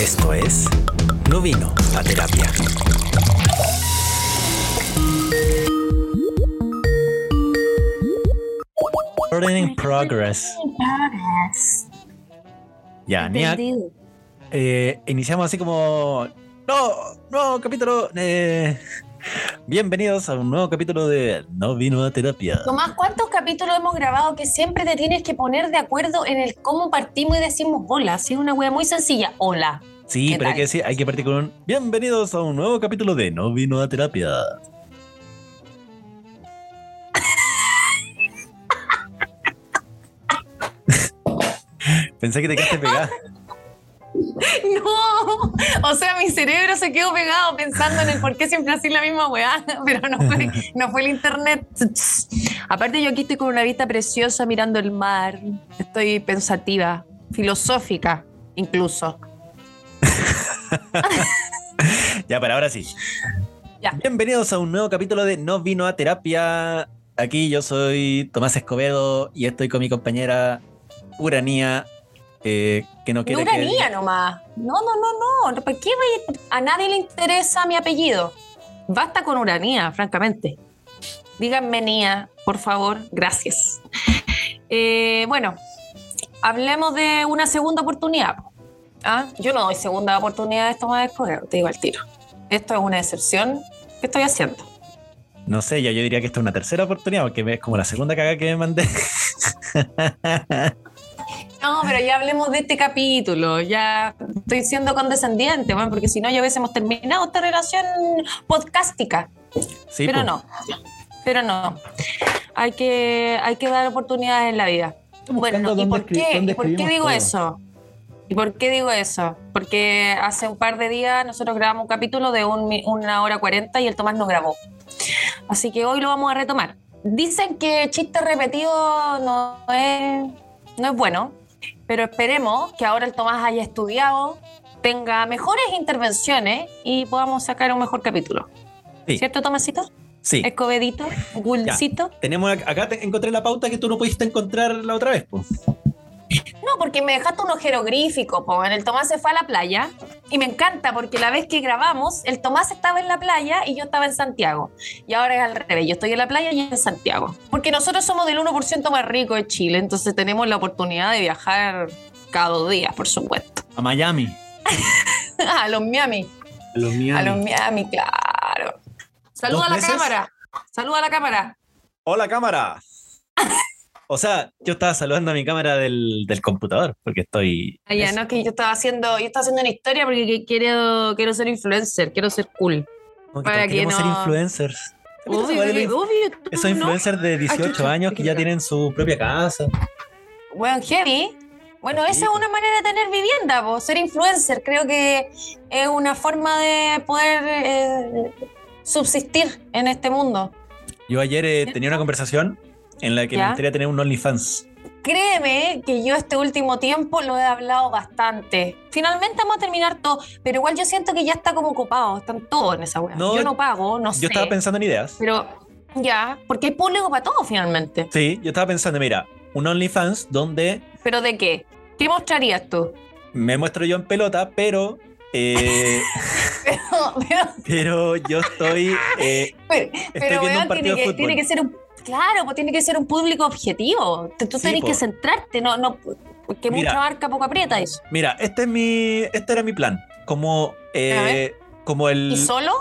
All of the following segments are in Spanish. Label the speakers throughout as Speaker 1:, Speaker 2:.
Speaker 1: Esto es No vino a terapia. Learning progress. Ya, Nia, eh, iniciamos así como. No, no, capítulo. eh, bienvenidos a un nuevo capítulo de No vino a terapia.
Speaker 2: Tomás, ¿cuántos capítulos hemos grabado que siempre te tienes que poner de acuerdo en el cómo partimos y decimos hola? Así es una wea muy sencilla. Hola.
Speaker 1: Sí,
Speaker 2: ¿Qué
Speaker 1: pero hay que decir, hay que partir con un bienvenidos a un nuevo capítulo de No vino a terapia. Pensé que te quedaste pegada.
Speaker 2: No, o sea, mi cerebro se quedó pegado pensando en el por qué siempre así la misma weá, pero no fue, no fue el internet. Aparte, yo aquí estoy con una vista preciosa mirando el mar, estoy pensativa, filosófica incluso.
Speaker 1: Ya, para ahora sí.
Speaker 2: Ya.
Speaker 1: Bienvenidos a un nuevo capítulo de No vino a terapia. Aquí yo soy Tomás Escobedo y estoy con mi compañera Uranía, eh, que no quiere
Speaker 2: una
Speaker 1: que...
Speaker 2: niña nomás. No, no, no, no. ¿Por qué a... nadie le interesa mi apellido? Basta con Uranía, francamente. Díganme Nia, por favor. Gracias. Eh, bueno, hablemos de una segunda oportunidad. ¿Ah? Yo no doy segunda oportunidad a esto más escoger, te digo al tiro. Esto es una excepción. ¿Qué estoy haciendo?
Speaker 1: No sé, yo, yo diría que esta es una tercera oportunidad, porque es como la segunda caga que me mandé.
Speaker 2: No, pero ya hablemos de este capítulo. Ya estoy siendo condescendiente, bueno, porque si no ya hubiésemos terminado esta relación podcástica.
Speaker 1: Sí,
Speaker 2: pero no, pero no. Hay que, hay que dar oportunidades en la vida. Bueno, ¿y por qué, ¿y por qué digo
Speaker 3: todo.
Speaker 2: eso? ¿Y por qué digo eso? Porque hace un par de días nosotros grabamos un capítulo de un mi- una hora cuarenta y el Tomás no grabó. Así que hoy lo vamos a retomar. Dicen que chiste repetido no es, no es bueno, pero esperemos que ahora el Tomás haya estudiado, tenga mejores intervenciones y podamos sacar un mejor capítulo.
Speaker 1: Sí.
Speaker 2: ¿Cierto, Tomasito?
Speaker 1: Sí.
Speaker 2: Escobedito, Gulcito.
Speaker 1: Tenemos ac- acá te- encontré la pauta que tú no pudiste encontrar la otra vez. po.
Speaker 2: No, porque me dejaste unos jeroglíficos, po. El Tomás se fue a la playa y me encanta porque la vez que grabamos, el Tomás estaba en la playa y yo estaba en Santiago. Y ahora es al revés, yo estoy en la playa y en Santiago. Porque nosotros somos del 1% más rico de Chile, entonces tenemos la oportunidad de viajar cada dos días, por supuesto.
Speaker 1: A Miami.
Speaker 2: a los Miami,
Speaker 1: A los Miami.
Speaker 2: a los Miami, claro. Saluda
Speaker 1: ¿Dos
Speaker 2: a la
Speaker 1: meses?
Speaker 2: cámara, saluda a la cámara.
Speaker 1: ¡Hola, cámara! O sea, yo estaba saludando a mi cámara del, del computador, porque estoy...
Speaker 2: Ah, ya, no, que yo estaba haciendo, yo estaba haciendo una historia porque que- quiero, quiero ser influencer, quiero ser cool. para que
Speaker 1: queremos ser
Speaker 2: no-
Speaker 1: influencers.
Speaker 2: Obvio, obvio,
Speaker 1: Esos
Speaker 2: no.
Speaker 1: influencers de 18
Speaker 2: chucha,
Speaker 1: años que ya tienen su propia casa.
Speaker 2: Bueno, heavy. Bueno, esa es una manera de tener vivienda, po, ser influencer. Creo que es una forma de poder eh, subsistir en este mundo.
Speaker 1: Yo ayer eh, tenía una conversación en la que
Speaker 2: ¿Ya?
Speaker 1: me gustaría tener un OnlyFans.
Speaker 2: Créeme que yo este último tiempo lo he hablado bastante. Finalmente vamos a terminar todo, pero igual yo siento que ya está como copado, están todos en esa weá.
Speaker 1: No,
Speaker 2: yo no pago, no sé.
Speaker 1: Yo estaba pensando en ideas.
Speaker 2: Pero ya, porque hay público para todo finalmente.
Speaker 1: Sí, yo estaba pensando, mira, un OnlyFans donde
Speaker 2: ¿Pero de qué? ¿Qué mostrarías tú?
Speaker 1: me muestro yo en pelota, pero... eh,
Speaker 2: Pero, pero
Speaker 1: pero yo estoy... eh,
Speaker 2: Pero,
Speaker 1: Estoy
Speaker 2: pero,
Speaker 1: viendo un
Speaker 2: weón,
Speaker 1: partido
Speaker 2: tiene
Speaker 1: de
Speaker 2: que, tiene que ser un. Claro, pues tiene que ser un público objetivo. Tú
Speaker 1: Sí,
Speaker 2: tenés
Speaker 1: po.
Speaker 2: que centrarte, no, no, que
Speaker 1: Mira.
Speaker 2: mucha marca poco aprieta eso.
Speaker 1: mira, este es mi... Este era mi plan. Como... eh, como el...
Speaker 2: ¿Y solo?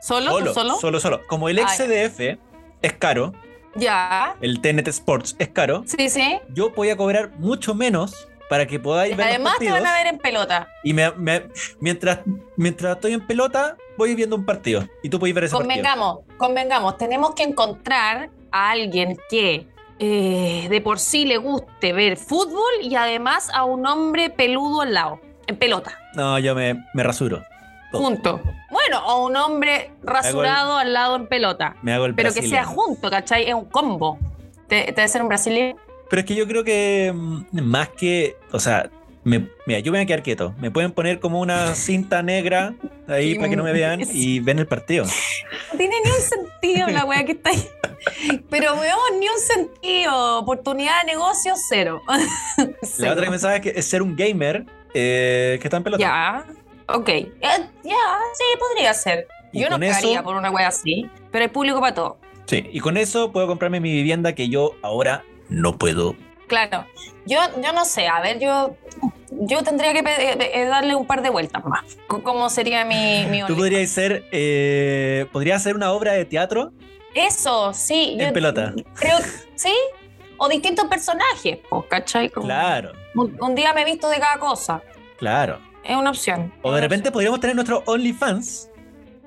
Speaker 2: ¿Solo? ¿Tú
Speaker 1: solo,
Speaker 2: solo?
Speaker 1: solo, solo. Como el
Speaker 2: Ah.
Speaker 1: XDF es caro,
Speaker 2: Ya.
Speaker 1: el TNT Sports es caro,
Speaker 2: Sí, sí.
Speaker 1: yo voy a cobrar mucho menos para que podáis ver los
Speaker 2: Además te van a ver en pelota.
Speaker 1: Y me- me- mientras, mientras estoy en pelota, voy viendo un partido. Y tú puedes ver ese partido.
Speaker 2: Convengamos, convengamos. Tenemos que encontrar a alguien que eh, de por sí le guste ver fútbol y además a un hombre peludo al lado, en pelota.
Speaker 1: No, yo me, me rasuro. Todo.
Speaker 2: Junto. Bueno, o un hombre rasurado al lado en pelota.
Speaker 1: Me hago el
Speaker 2: Pero que sea junto, ¿cachai? Es un combo. Te- Debe ser un brasileño.
Speaker 1: Pero es que yo creo que mm, más que. O sea, me- mira, yo me voy a quedar quieto. Me pueden poner como una cinta negra ahí para que no me vean y ven el partido.
Speaker 2: No tiene ni un sentido la wea que está ahí. Pero weón, ni un sentido. Oportunidad de negocio, cero.
Speaker 1: La otra que pensaba es que es ser un gamer eh, que está en pelota.
Speaker 2: Ya, ok. Eh, ya, sí, podría ser. Yo no pagaría
Speaker 1: eso-
Speaker 2: por una wea así, pero hay público para todo.
Speaker 1: Sí, y con eso puedo comprarme mi vivienda que yo ahora no puedo.
Speaker 2: Claro. Yo, yo no sé, a ver, yo, yo tendría que eh, eh, darle un par de vueltas más. ¿Cómo sería mi, mi
Speaker 1: Tú podrías ser, eh, podrías hacer una obra de teatro
Speaker 2: Eso, sí.
Speaker 1: en
Speaker 2: yo
Speaker 1: pelota.
Speaker 2: Creo, ¿sí? O distintos personajes, pues, ¿cachai? Como
Speaker 1: Claro,
Speaker 2: Un, un día me he visto de cada cosa.
Speaker 1: claro.
Speaker 2: Es una opción.
Speaker 1: O de repente podríamos tener nuestro OnlyFans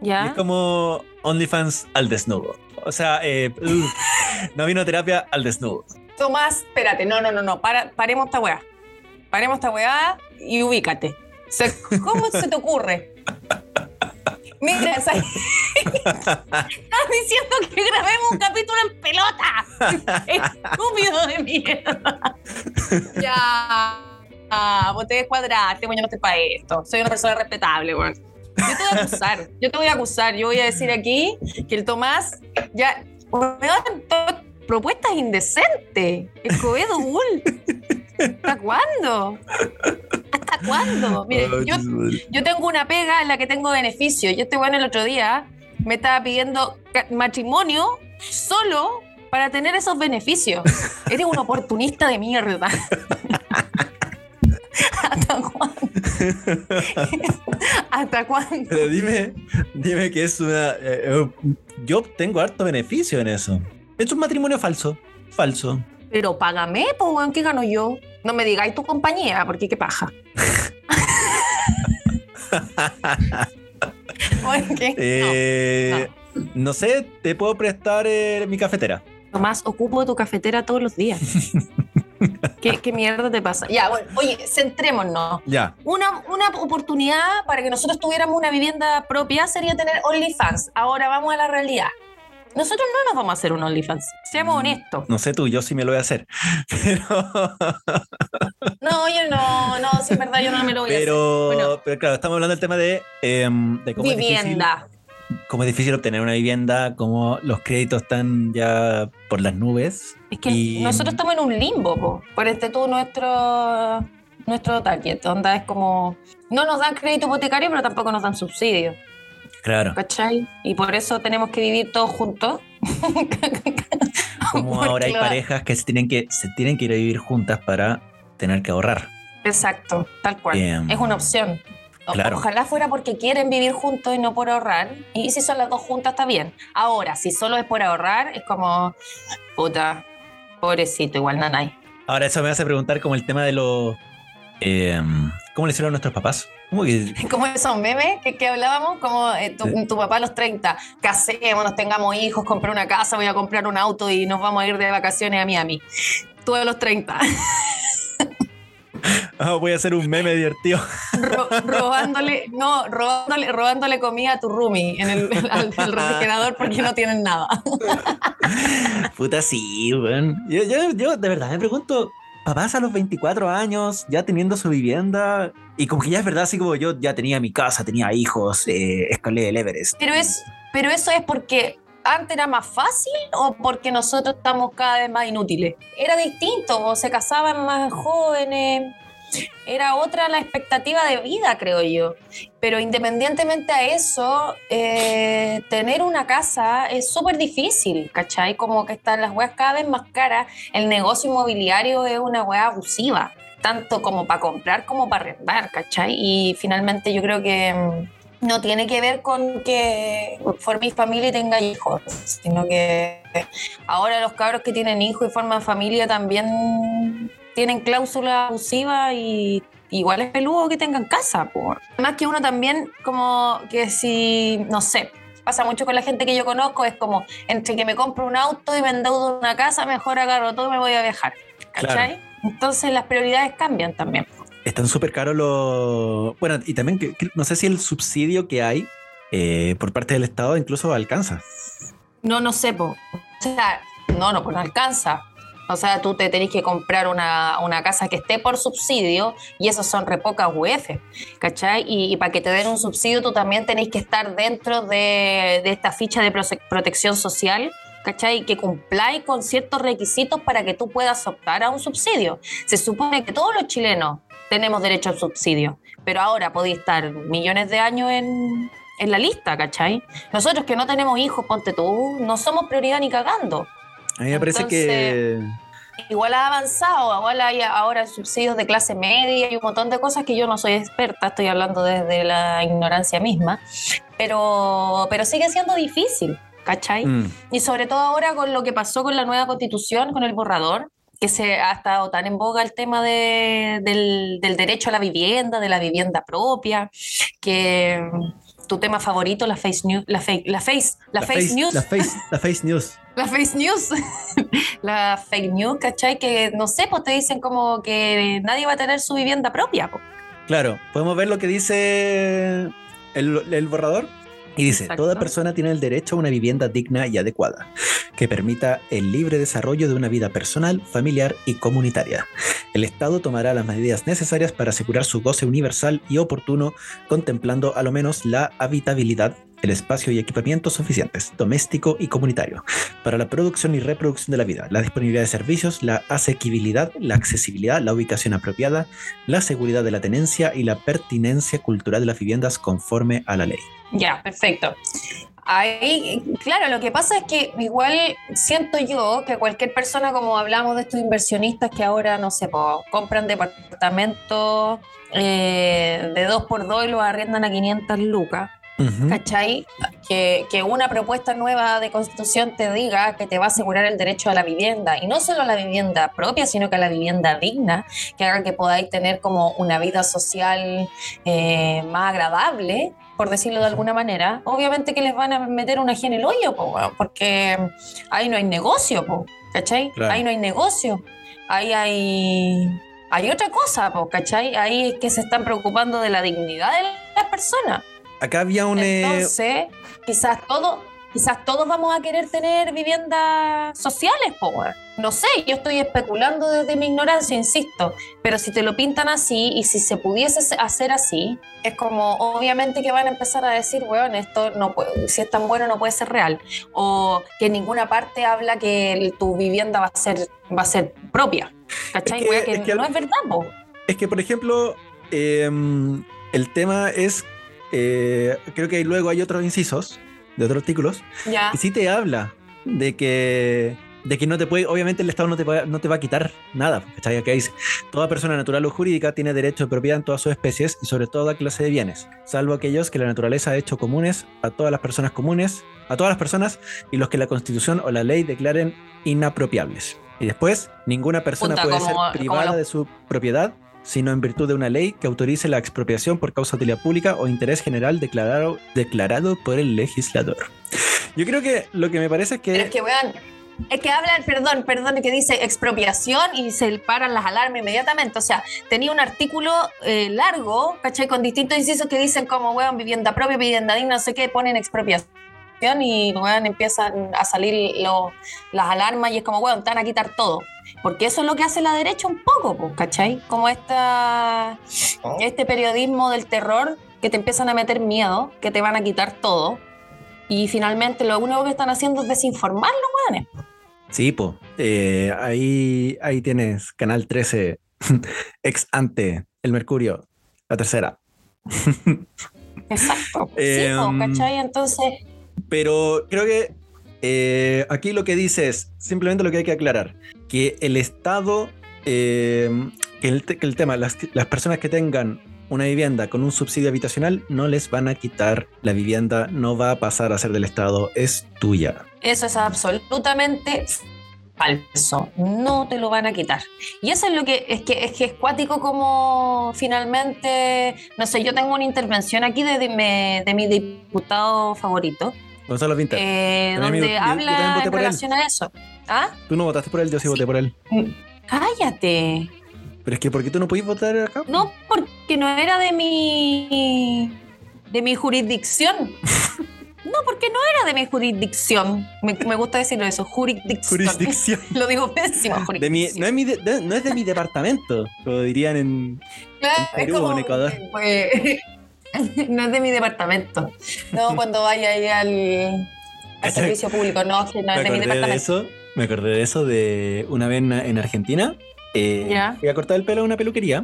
Speaker 1: y
Speaker 2: ¿Ya?
Speaker 1: es como OnlyFans al desnudo. O sea, eh, no vino terapia al desnudo.
Speaker 2: Tomás, espérate, no, no, no, no, para, paremos esta weá. Paremos esta weá y ubícate. O sea, ¿Cómo se te ocurre? Mira, ¿sabes? estás diciendo que grabemos un capítulo en pelota. Estúpido de mierda. ya. Ah, vos te descuadraste, bueno, yo no estoy para esto. Soy una persona respetable, weón. Yo te voy a acusar, yo te voy a acusar. Yo voy a decir aquí que el Tomás ya. Weón, to- propuestas indecentes. Escobedo Bull. ¿Hasta cuándo? ¿Hasta cuándo? Mire, yo, yo tengo una pega en la que tengo beneficio. Yo este bueno el otro día me estaba pidiendo matrimonio solo para tener esos beneficios. Eres un oportunista de mierda. ¿Hasta cuándo? ¿Hasta cuándo?
Speaker 1: Pero dime, dime que es una. eh, eh, yo tengo harto beneficio en eso. Es un matrimonio falso. Falso.
Speaker 2: Pero págame, pues, weón, ¿qué gano yo? No me digáis tu compañía, porque qué paja.
Speaker 1: Eh, no, sé, te puedo prestar eh, mi cafetera.
Speaker 2: No, Tomás, ocupo tu cafetera todos los días. ¿Qué, qué mierda te pasa? Ya, bueno, oye, centrémonos.
Speaker 1: Ya.
Speaker 2: Una, una oportunidad para que nosotros tuviéramos una vivienda propia sería tener OnlyFans. Ahora vamos a la realidad. Nosotros no nos vamos a hacer un OnlyFans. Seamos
Speaker 1: Mm.
Speaker 2: honestos.
Speaker 1: No sé tú, yo sí me lo voy a hacer. Pero.
Speaker 2: No, yo no, no, si es verdad, yo no me lo voy a hacer. Bueno,
Speaker 1: pero claro, estamos hablando del tema de, em, de cómo, es difícil,
Speaker 2: vivienda.
Speaker 1: cómo es difícil obtener una vivienda, cómo los créditos están ya por las nubes.
Speaker 2: Es que
Speaker 1: Y-
Speaker 2: nosotros estamos en un limbo, po. por este tú nuestro nuestro target, onda es como no nos dan crédito hipotecario, pero tampoco nos dan subsidio,
Speaker 1: Claro.
Speaker 2: ¿cachai? Y por eso tenemos que vivir todos juntos.
Speaker 1: Como ahora hay parejas que se tienen que, se tienen que ir a vivir juntas para tener que ahorrar.
Speaker 2: Exacto, tal cual.
Speaker 1: Bien.
Speaker 2: Es una opción.
Speaker 1: Claro.
Speaker 2: Ojalá fuera porque quieren vivir juntos y no por ahorrar. Y si son las dos juntas, está bien. Ahora, si solo es por ahorrar, es como, puta, pobrecito, igual nanay.
Speaker 1: Ahora eso me hace preguntar como el tema de los... em, ¿Cómo le hicieron a nuestros papás? ¿Cómo que
Speaker 2: Como esos memes que, que hablábamos, como eh, tu, papá a los 30, casémonos, tengamos hijos, compré una casa, voy a comprar un auto y nos vamos a ir de vacaciones a Miami. Tú a los 30,
Speaker 1: Ah, voy a hacer un meme divertido?
Speaker 2: ro- robándole, no, robándole, robándole comida a tu roomie en el, al- al refrigerador porque no tienen nada.
Speaker 1: Puta, sí, weón. Yo, yo, yo de verdad me pregunto, papás a los 24 años, ya teniendo su vivienda, y como que ya es verdad, así como yo ya tenía mi casa, tenía hijos, eh, escalé el Everest.
Speaker 2: Pero, es, pero eso es porque antes era más fácil o porque nosotros estamos cada vez más inútiles. Era distinto, o se casaban más jóvenes. Era otra la expectativa de vida, creo yo. Pero independientemente a eso, eh, tener una casa es súper difícil, ¿cachai? Como que están las weas cada vez más caras. El negocio inmobiliario es una wea abusiva, tanto como para comprar como para arrendar, ¿cachai? Y finalmente yo creo que mm, no tiene que ver con que forméis familia y tenga hijos, sino que ahora los cabros que tienen hijos y forman familia también tienen cláusulas abusivas y igual es peludo que tengan casa. po. Además que uno también como que si, no sé, pasa mucho con la gente que yo conozco, es como entre que me compro un auto y me endeudo una casa, mejor agarro todo y me voy a viajar. ¿Cachai? Entonces las prioridades cambian también.
Speaker 1: Están súper caros los... Bueno, y también que, que no sé si el subsidio que hay eh, por parte del Estado incluso alcanza.
Speaker 2: No, no sé, po. O sea, no, no, pues no alcanza. O sea, tú te tenés que comprar una, una casa que esté por subsidio y esos son re pocas UF, ¿cachai? Y, para que te den un subsidio tú también tenés que estar dentro de, de esta ficha de protección social, ¿cachai? Que cumpláis con ciertos requisitos para que tú puedas optar a un subsidio. Se supone que todos los chilenos tenemos derecho al subsidio. Pero ahora podéis estar millones de años en, en la lista, ¿cachai? Nosotros que no tenemos hijos, ponte tú, no somos prioridad ni cagando.
Speaker 1: A mí me parece que.
Speaker 2: Igual ha avanzado, igual hay ahora subsidios de clase media y un montón de cosas que yo no soy experta, estoy hablando desde la ignorancia misma, pero, pero sigue siendo difícil, ¿cachai?
Speaker 1: Mm.
Speaker 2: Y sobre todo ahora con lo que pasó con la nueva constitución, con el borrador, que se ha estado tan en boga el tema de- del, del derecho a la vivienda, de la vivienda propia, que tu tema favorito, la face news, la face, la, face, news,
Speaker 1: La face, la face news.
Speaker 2: la face news, la fake news, ¿cachai? Que no sé, pues te dicen como que nadie va a tener su vivienda propia. po.
Speaker 1: Claro, podemos ver lo que dice el, el borrador. Y dice,
Speaker 2: Exacto.
Speaker 1: toda persona tiene el derecho a una vivienda digna y adecuada, que permita el libre desarrollo de una vida personal, familiar y comunitaria. El Estado tomará las medidas necesarias para asegurar su goce universal y oportuno, contemplando a lo menos la habitabilidad, el espacio y equipamientos suficientes, doméstico y comunitario, para la producción y reproducción de la vida, la disponibilidad de servicios, la asequibilidad, la accesibilidad, la ubicación apropiada, la seguridad de la tenencia y la pertinencia cultural de las viviendas conforme a la ley.
Speaker 2: Ya, perfecto. Ahí, claro, lo que pasa es que igual siento yo que cualquier persona, como hablamos de estos inversionistas que ahora, no sé, po, compran departamentos eh, de 2 por 2 y los arriendan a 500 lucas, ¿cachai? Que, que una propuesta nueva de constitución te diga que te va a asegurar el derecho a la vivienda, y no solo a la vivienda propia, sino que a la vivienda digna, que haga que podáis tener como una vida social eh, más agradable, por decirlo de alguna manera, obviamente que les van a meter una ají en el hoyo, po, porque ahí no hay negocio, po, ¿cachai?
Speaker 1: Claro.
Speaker 2: Ahí no hay negocio, ahí hay... Hay otra cosa, ¿cachai? Ahí es que se están preocupando de la dignidad de las personas.
Speaker 1: Acá había un... eh,
Speaker 2: Entonces, quizás todos, quizás todos vamos a querer tener viviendas sociales, po, weón. No sé, yo estoy especulando desde mi ignorancia, insisto, pero si te lo pintan así y si se pudiese hacer así, es como obviamente que van a empezar a decir, weón, esto no puede, si es tan bueno no puede ser real, o que en ninguna parte habla que tu vivienda va a ser, va a ser propia, ¿cachai?
Speaker 1: Es que-
Speaker 2: Weón, que
Speaker 1: es que
Speaker 2: no
Speaker 1: al-
Speaker 2: es verdad, po.
Speaker 1: Es que, por ejemplo, em, el tema es, eh, creo que luego hay otros incisos de otros artículos,
Speaker 2: Ya.
Speaker 1: y sí te habla de que, de que no te puede, obviamente el Estado no te, va- no te va a quitar nada, ¿cachai? Acá dice, toda persona natural o jurídica tiene derecho de propiedad en todas sus especies y sobre toda clase de bienes, salvo aquellos que la naturaleza ha hecho comunes a todas las personas comunes, a todas las personas y los que la Constitución o la ley declaren inapropiables. Y después, ninguna persona puede
Speaker 2: como-
Speaker 1: ser privada de su propiedad sino en virtud de una ley que autorice la expropiación por causa de utilidad pública o interés general declarado, declarado por el legislador. Yo creo que lo que me parece es que...
Speaker 2: Pero es que, weón, es que hablan, perdón, perdón, que dice expropiación y se paran las alarmas inmediatamente. O sea, tenía un artículo eh, largo, ¿cachai? Con distintos incisos que dicen como, weón, vivienda propia, vivienda digna, no sé qué, ponen expropiación y, weón, empiezan a salir lo- las alarmas y es como, weón, te van a quitar todo. Porque eso es lo que hace la derecha un poco, ¿cachai? Como esta, este periodismo del terror que te empiezan a meter miedo, que te van a quitar todo. Y finalmente lo único que están haciendo es desinformar los weones.
Speaker 1: Sí, po. Eh, ahí, ahí tienes Canal 13, ex ante, El Mercurio, la tercera.
Speaker 2: Exacto.
Speaker 1: Eh,
Speaker 2: sí, po, ¿cachai? Entonces,
Speaker 1: Pero creo que eh, aquí lo que dice es simplemente lo que hay que aclarar, que el Estado, eh, que, el, te- que el tema, las, las personas que tengan una vivienda con un subsidio habitacional no les van a quitar la vivienda, no va a pasar a ser del Estado, es tuya.
Speaker 2: eso es absolutamente falso. No te lo van a quitar. Y eso es lo que es que es que es cuático como finalmente, no sé, yo tengo una intervención aquí de, de, mi- de mi diputado favorito,
Speaker 1: Gonzalo Vinter,
Speaker 2: eh, donde
Speaker 1: yo- yo- yo
Speaker 2: habla
Speaker 1: voté
Speaker 2: en
Speaker 1: él.
Speaker 2: relación a eso. ¿Ah?
Speaker 1: tú no votaste por él, yo sí, voté por él.
Speaker 2: Cállate.
Speaker 1: Pero es que, ¿por qué tú no podís votar acá?
Speaker 2: No, porque no era de mi de mi jurisdicción. No, porque no era de mi jurisdicción. Me, me gusta decirlo eso, jurisdicción.
Speaker 1: Jurisdicción.
Speaker 2: Lo digo pésimo,
Speaker 1: De mi,
Speaker 2: jurisdicción.
Speaker 1: no, es mi de- de- no es de mi departamento, como dirían en...
Speaker 2: Claro,
Speaker 1: en Perú
Speaker 2: como,
Speaker 1: o en Ecuador.
Speaker 2: pues, no es de mi departamento. No, cuando vaya ahí al, al servicio público, no, que no es de mi
Speaker 1: de
Speaker 2: departamento.
Speaker 1: eso, me acordé de eso de una vez en, en Argentina. eh,
Speaker 2: Ya.
Speaker 1: Fui a cortar el pelo a una peluquería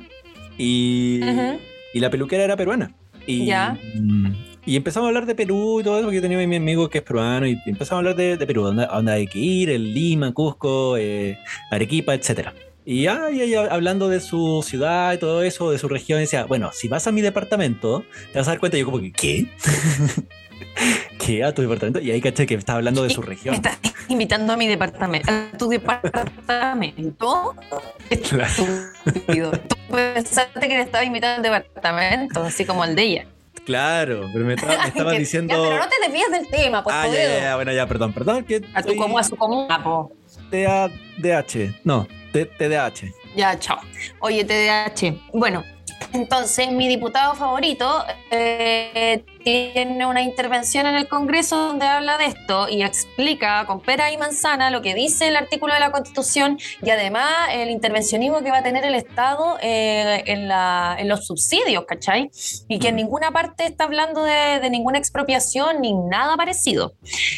Speaker 1: Y,
Speaker 2: Ujú.
Speaker 1: y la peluquera era peruana. Y,
Speaker 2: Ya.
Speaker 1: mm, y empezamos a hablar de Perú y todo eso, porque yo tenía a mi amigo que es peruano, y empezamos a hablar de, de Perú, dónde, dónde hay que ir, el Lima, Cusco, eh, Arequipa, etcétera. Y ya, y ella hablando de su ciudad y todo eso, de su región, decía, bueno, si vas a mi departamento, te vas a dar cuenta, yo como que, ¿qué? ¿Qué? ¿A tu departamento? Y ahí caché que estaba hablando de su región.
Speaker 2: estás invitando a mi departamento. ¿A tu departamento? Estúpido. Tú pensaste que le estaba invitando al departamento, así como al de ella.
Speaker 1: Claro, pero me, estaba- me
Speaker 2: Que-
Speaker 1: diciendo...
Speaker 2: Ya, pero no te desvíes del tema, por
Speaker 1: Ah,
Speaker 2: favor.
Speaker 1: ya, ya, bueno, ya, perdón, perdón. Que
Speaker 2: A tu como a su comuna, po.
Speaker 1: TADH. No, T- TDAH.
Speaker 2: Ya, chao. Oye, TDAH. Bueno, entonces mi diputado favorito eh, tiene una intervención en el Congreso donde habla de esto y explica con pera y manzana lo que dice el artículo de la Constitución y además el intervencionismo que va a tener el Estado eh, en, la- en los subsidios, ¿cachai? Y que en
Speaker 1: Mm.
Speaker 2: ninguna parte está hablando de, de ninguna expropiación ni nada parecido.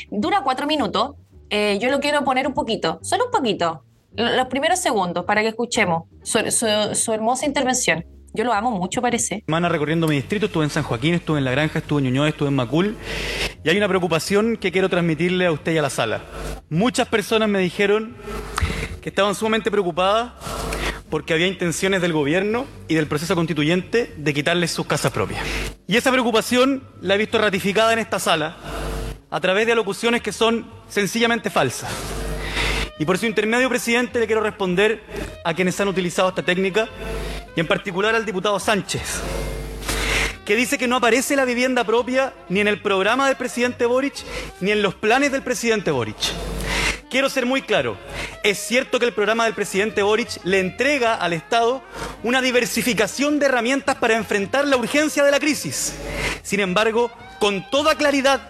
Speaker 2: Dura cuatro minutos. Eh, yo lo quiero poner un poquito, solo un poquito, los primeros segundos para que escuchemos su, su- su hermosa intervención. Yo lo amo mucho, parece.
Speaker 3: semana recorriendo mi distrito, estuve en San Joaquín, estuve en La Granja, estuve en Ñuñoa, estuve en Macul y hay una preocupación que quiero transmitirle a usted y a la sala. Muchas personas me dijeron que estaban sumamente preocupadas porque había intenciones del gobierno y del proceso constituyente de quitarles sus casas propias. Y esa preocupación la he visto ratificada en esta sala a través de alocuciones que son sencillamente falsas. Y por su intermedio, presidente, le quiero responder a quienes han utilizado esta técnica y en particular al diputado Sánchez, que dice que no aparece la vivienda propia ni en el programa del presidente Boric ni en los planes del presidente Boric. Quiero ser muy claro, es cierto que el programa del presidente Boric le entrega al Estado una diversificación de herramientas para enfrentar la urgencia de la crisis. Sin embargo, con toda claridad,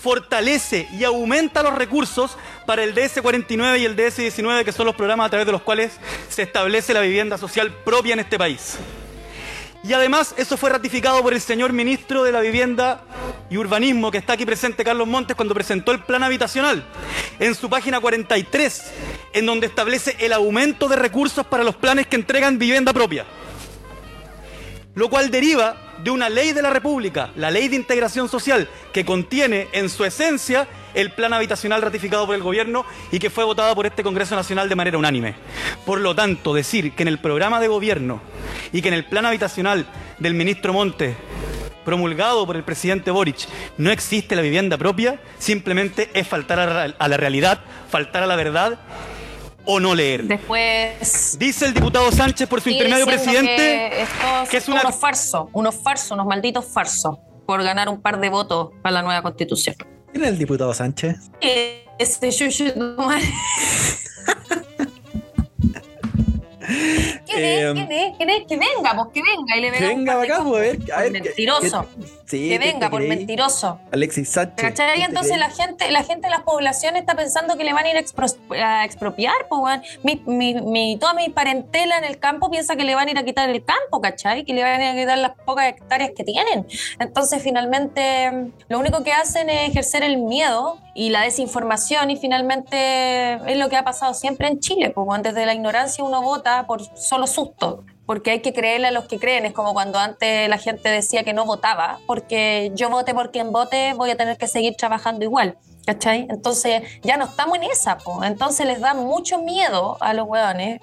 Speaker 3: fortalece y aumenta los recursos para el DS49 y el DS19, que son los programas a través de los cuales se establece la vivienda social propia en este país. Y además eso fue ratificado por el señor ministro de la Vivienda y Urbanismo, que está aquí presente, Carlos Montes, cuando presentó el plan habitacional, en su página 43, en donde establece el aumento de recursos para los planes que entregan vivienda propia. Lo cual deriva de una ley de la República, la Ley de Integración Social, que contiene en su esencia el plan habitacional ratificado por el gobierno y que fue votado por este Congreso Nacional de manera unánime. Por lo tanto, decir que en el programa de gobierno y que en el plan habitacional del ministro Montes promulgado por el presidente Boric no existe la vivienda propia, simplemente es faltar a la realidad, faltar a la verdad o no leer.
Speaker 2: Después.
Speaker 3: Dice el diputado Sánchez por su intermedio presidente
Speaker 2: Que, estos
Speaker 3: que es una-
Speaker 2: unos farsos, unos farsos, unos malditos farsos, por ganar un par de votos para la nueva constitución.
Speaker 1: ¿Quién es el diputado Sánchez?
Speaker 2: Este yuyu tu madre. ¿Quién es?
Speaker 1: Em,
Speaker 2: ¿Quién es? ¿Quién es? Que venga, pues que venga y le
Speaker 1: Que
Speaker 2: verá un
Speaker 1: venga
Speaker 2: par de
Speaker 1: acá, pues, a ver, a ver, ¿qué-
Speaker 2: mentiroso.
Speaker 1: Sí,
Speaker 2: que
Speaker 1: ¿qué
Speaker 2: venga por mentiroso.
Speaker 1: Alexis Sánchez.
Speaker 2: ¿Cachai?
Speaker 1: ¿qué te
Speaker 2: Entonces
Speaker 1: creí?
Speaker 2: la gente, la gente de las poblaciones está pensando que le van a ir a, expropiar, pues, mi, mi, mi- toda mi parentela en el campo piensa que le van a ir a quitar el campo, ¿cachai? Que le van a ir a quitar las pocas hectáreas que tienen. Entonces, finalmente, lo único que hacen es ejercer el miedo y la desinformación y finalmente es lo que ha pasado siempre en Chile, pues, weón. desde la ignorancia uno vota por solo susto. Porque hay que creerle a los que creen. Es como cuando antes la gente decía que no votaba, porque yo vote por quien vote, voy a tener que seguir trabajando igual. ¿Cachai? Entonces ya no estamos en esa, po. Entonces les da mucho miedo a los hueones,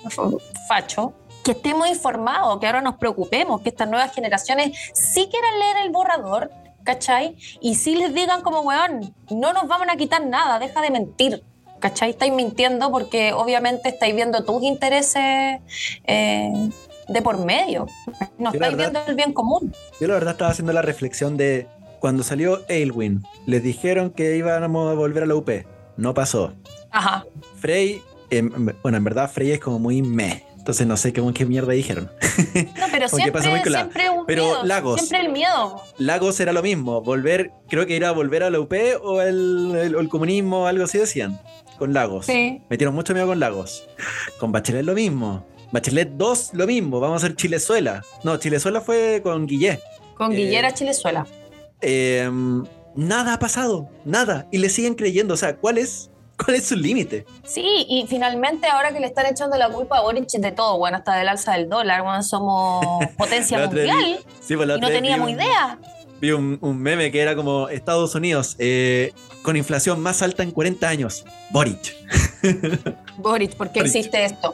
Speaker 2: facho, que estemos informados, que ahora nos preocupemos, que estas nuevas generaciones sí quieran leer el borrador, ¿cachai? Y sí les digan como, weón, no nos vamos a quitar nada, deja de mentir. ¿Cachai? Estáis mintiendo porque obviamente estáis viendo tus intereses eh, de por medio. No
Speaker 1: Yo
Speaker 2: estáis
Speaker 1: verdad-
Speaker 2: viendo el bien común.
Speaker 1: Yo la verdad estaba haciendo la reflexión de cuando salió Ailwin, les dijeron que íbamos a volver a la UP. No pasó.
Speaker 2: Ajá.
Speaker 1: Frey, em, bueno, en verdad Frey es como muy meh. Entonces no sé qué, qué mierda dijeron.
Speaker 2: No, pero
Speaker 1: Porque pasa muy
Speaker 2: siempre,
Speaker 1: la-
Speaker 2: siempre un
Speaker 1: pero
Speaker 2: miedo.
Speaker 1: Lagos.
Speaker 2: Siempre el miedo.
Speaker 1: Lagos era lo mismo. Volver, creo que era volver a la UP o el, el- o el comunismo, algo así decían. Con Lagos.
Speaker 2: Sí.
Speaker 1: Metieron mucho miedo con Lagos. Con Bachelet lo mismo. Bachelet 2 lo mismo. Vamos a hacer Chilezuela. No, Chilezuela fue con Guillé.
Speaker 2: Con
Speaker 1: Eh,
Speaker 2: Guillera Chilezuela.
Speaker 1: Eh, nada ha pasado, nada. Y le siguen creyendo. O sea, ¿cuál es ¿Cuál es su límite?
Speaker 2: Sí, y finalmente ahora que le están echando la culpa a Boric de todo, bueno, hasta del alza del dólar, bueno, somos potencia mundial
Speaker 1: vi- sí, pues
Speaker 2: y no
Speaker 1: vi
Speaker 2: teníamos
Speaker 1: un-
Speaker 2: idea.
Speaker 1: Vi un, un meme que era como Estados Unidos eh, con inflación más alta en 40 años. Boric.
Speaker 2: Boric, ¿por qué
Speaker 1: Boric.
Speaker 2: existe esto?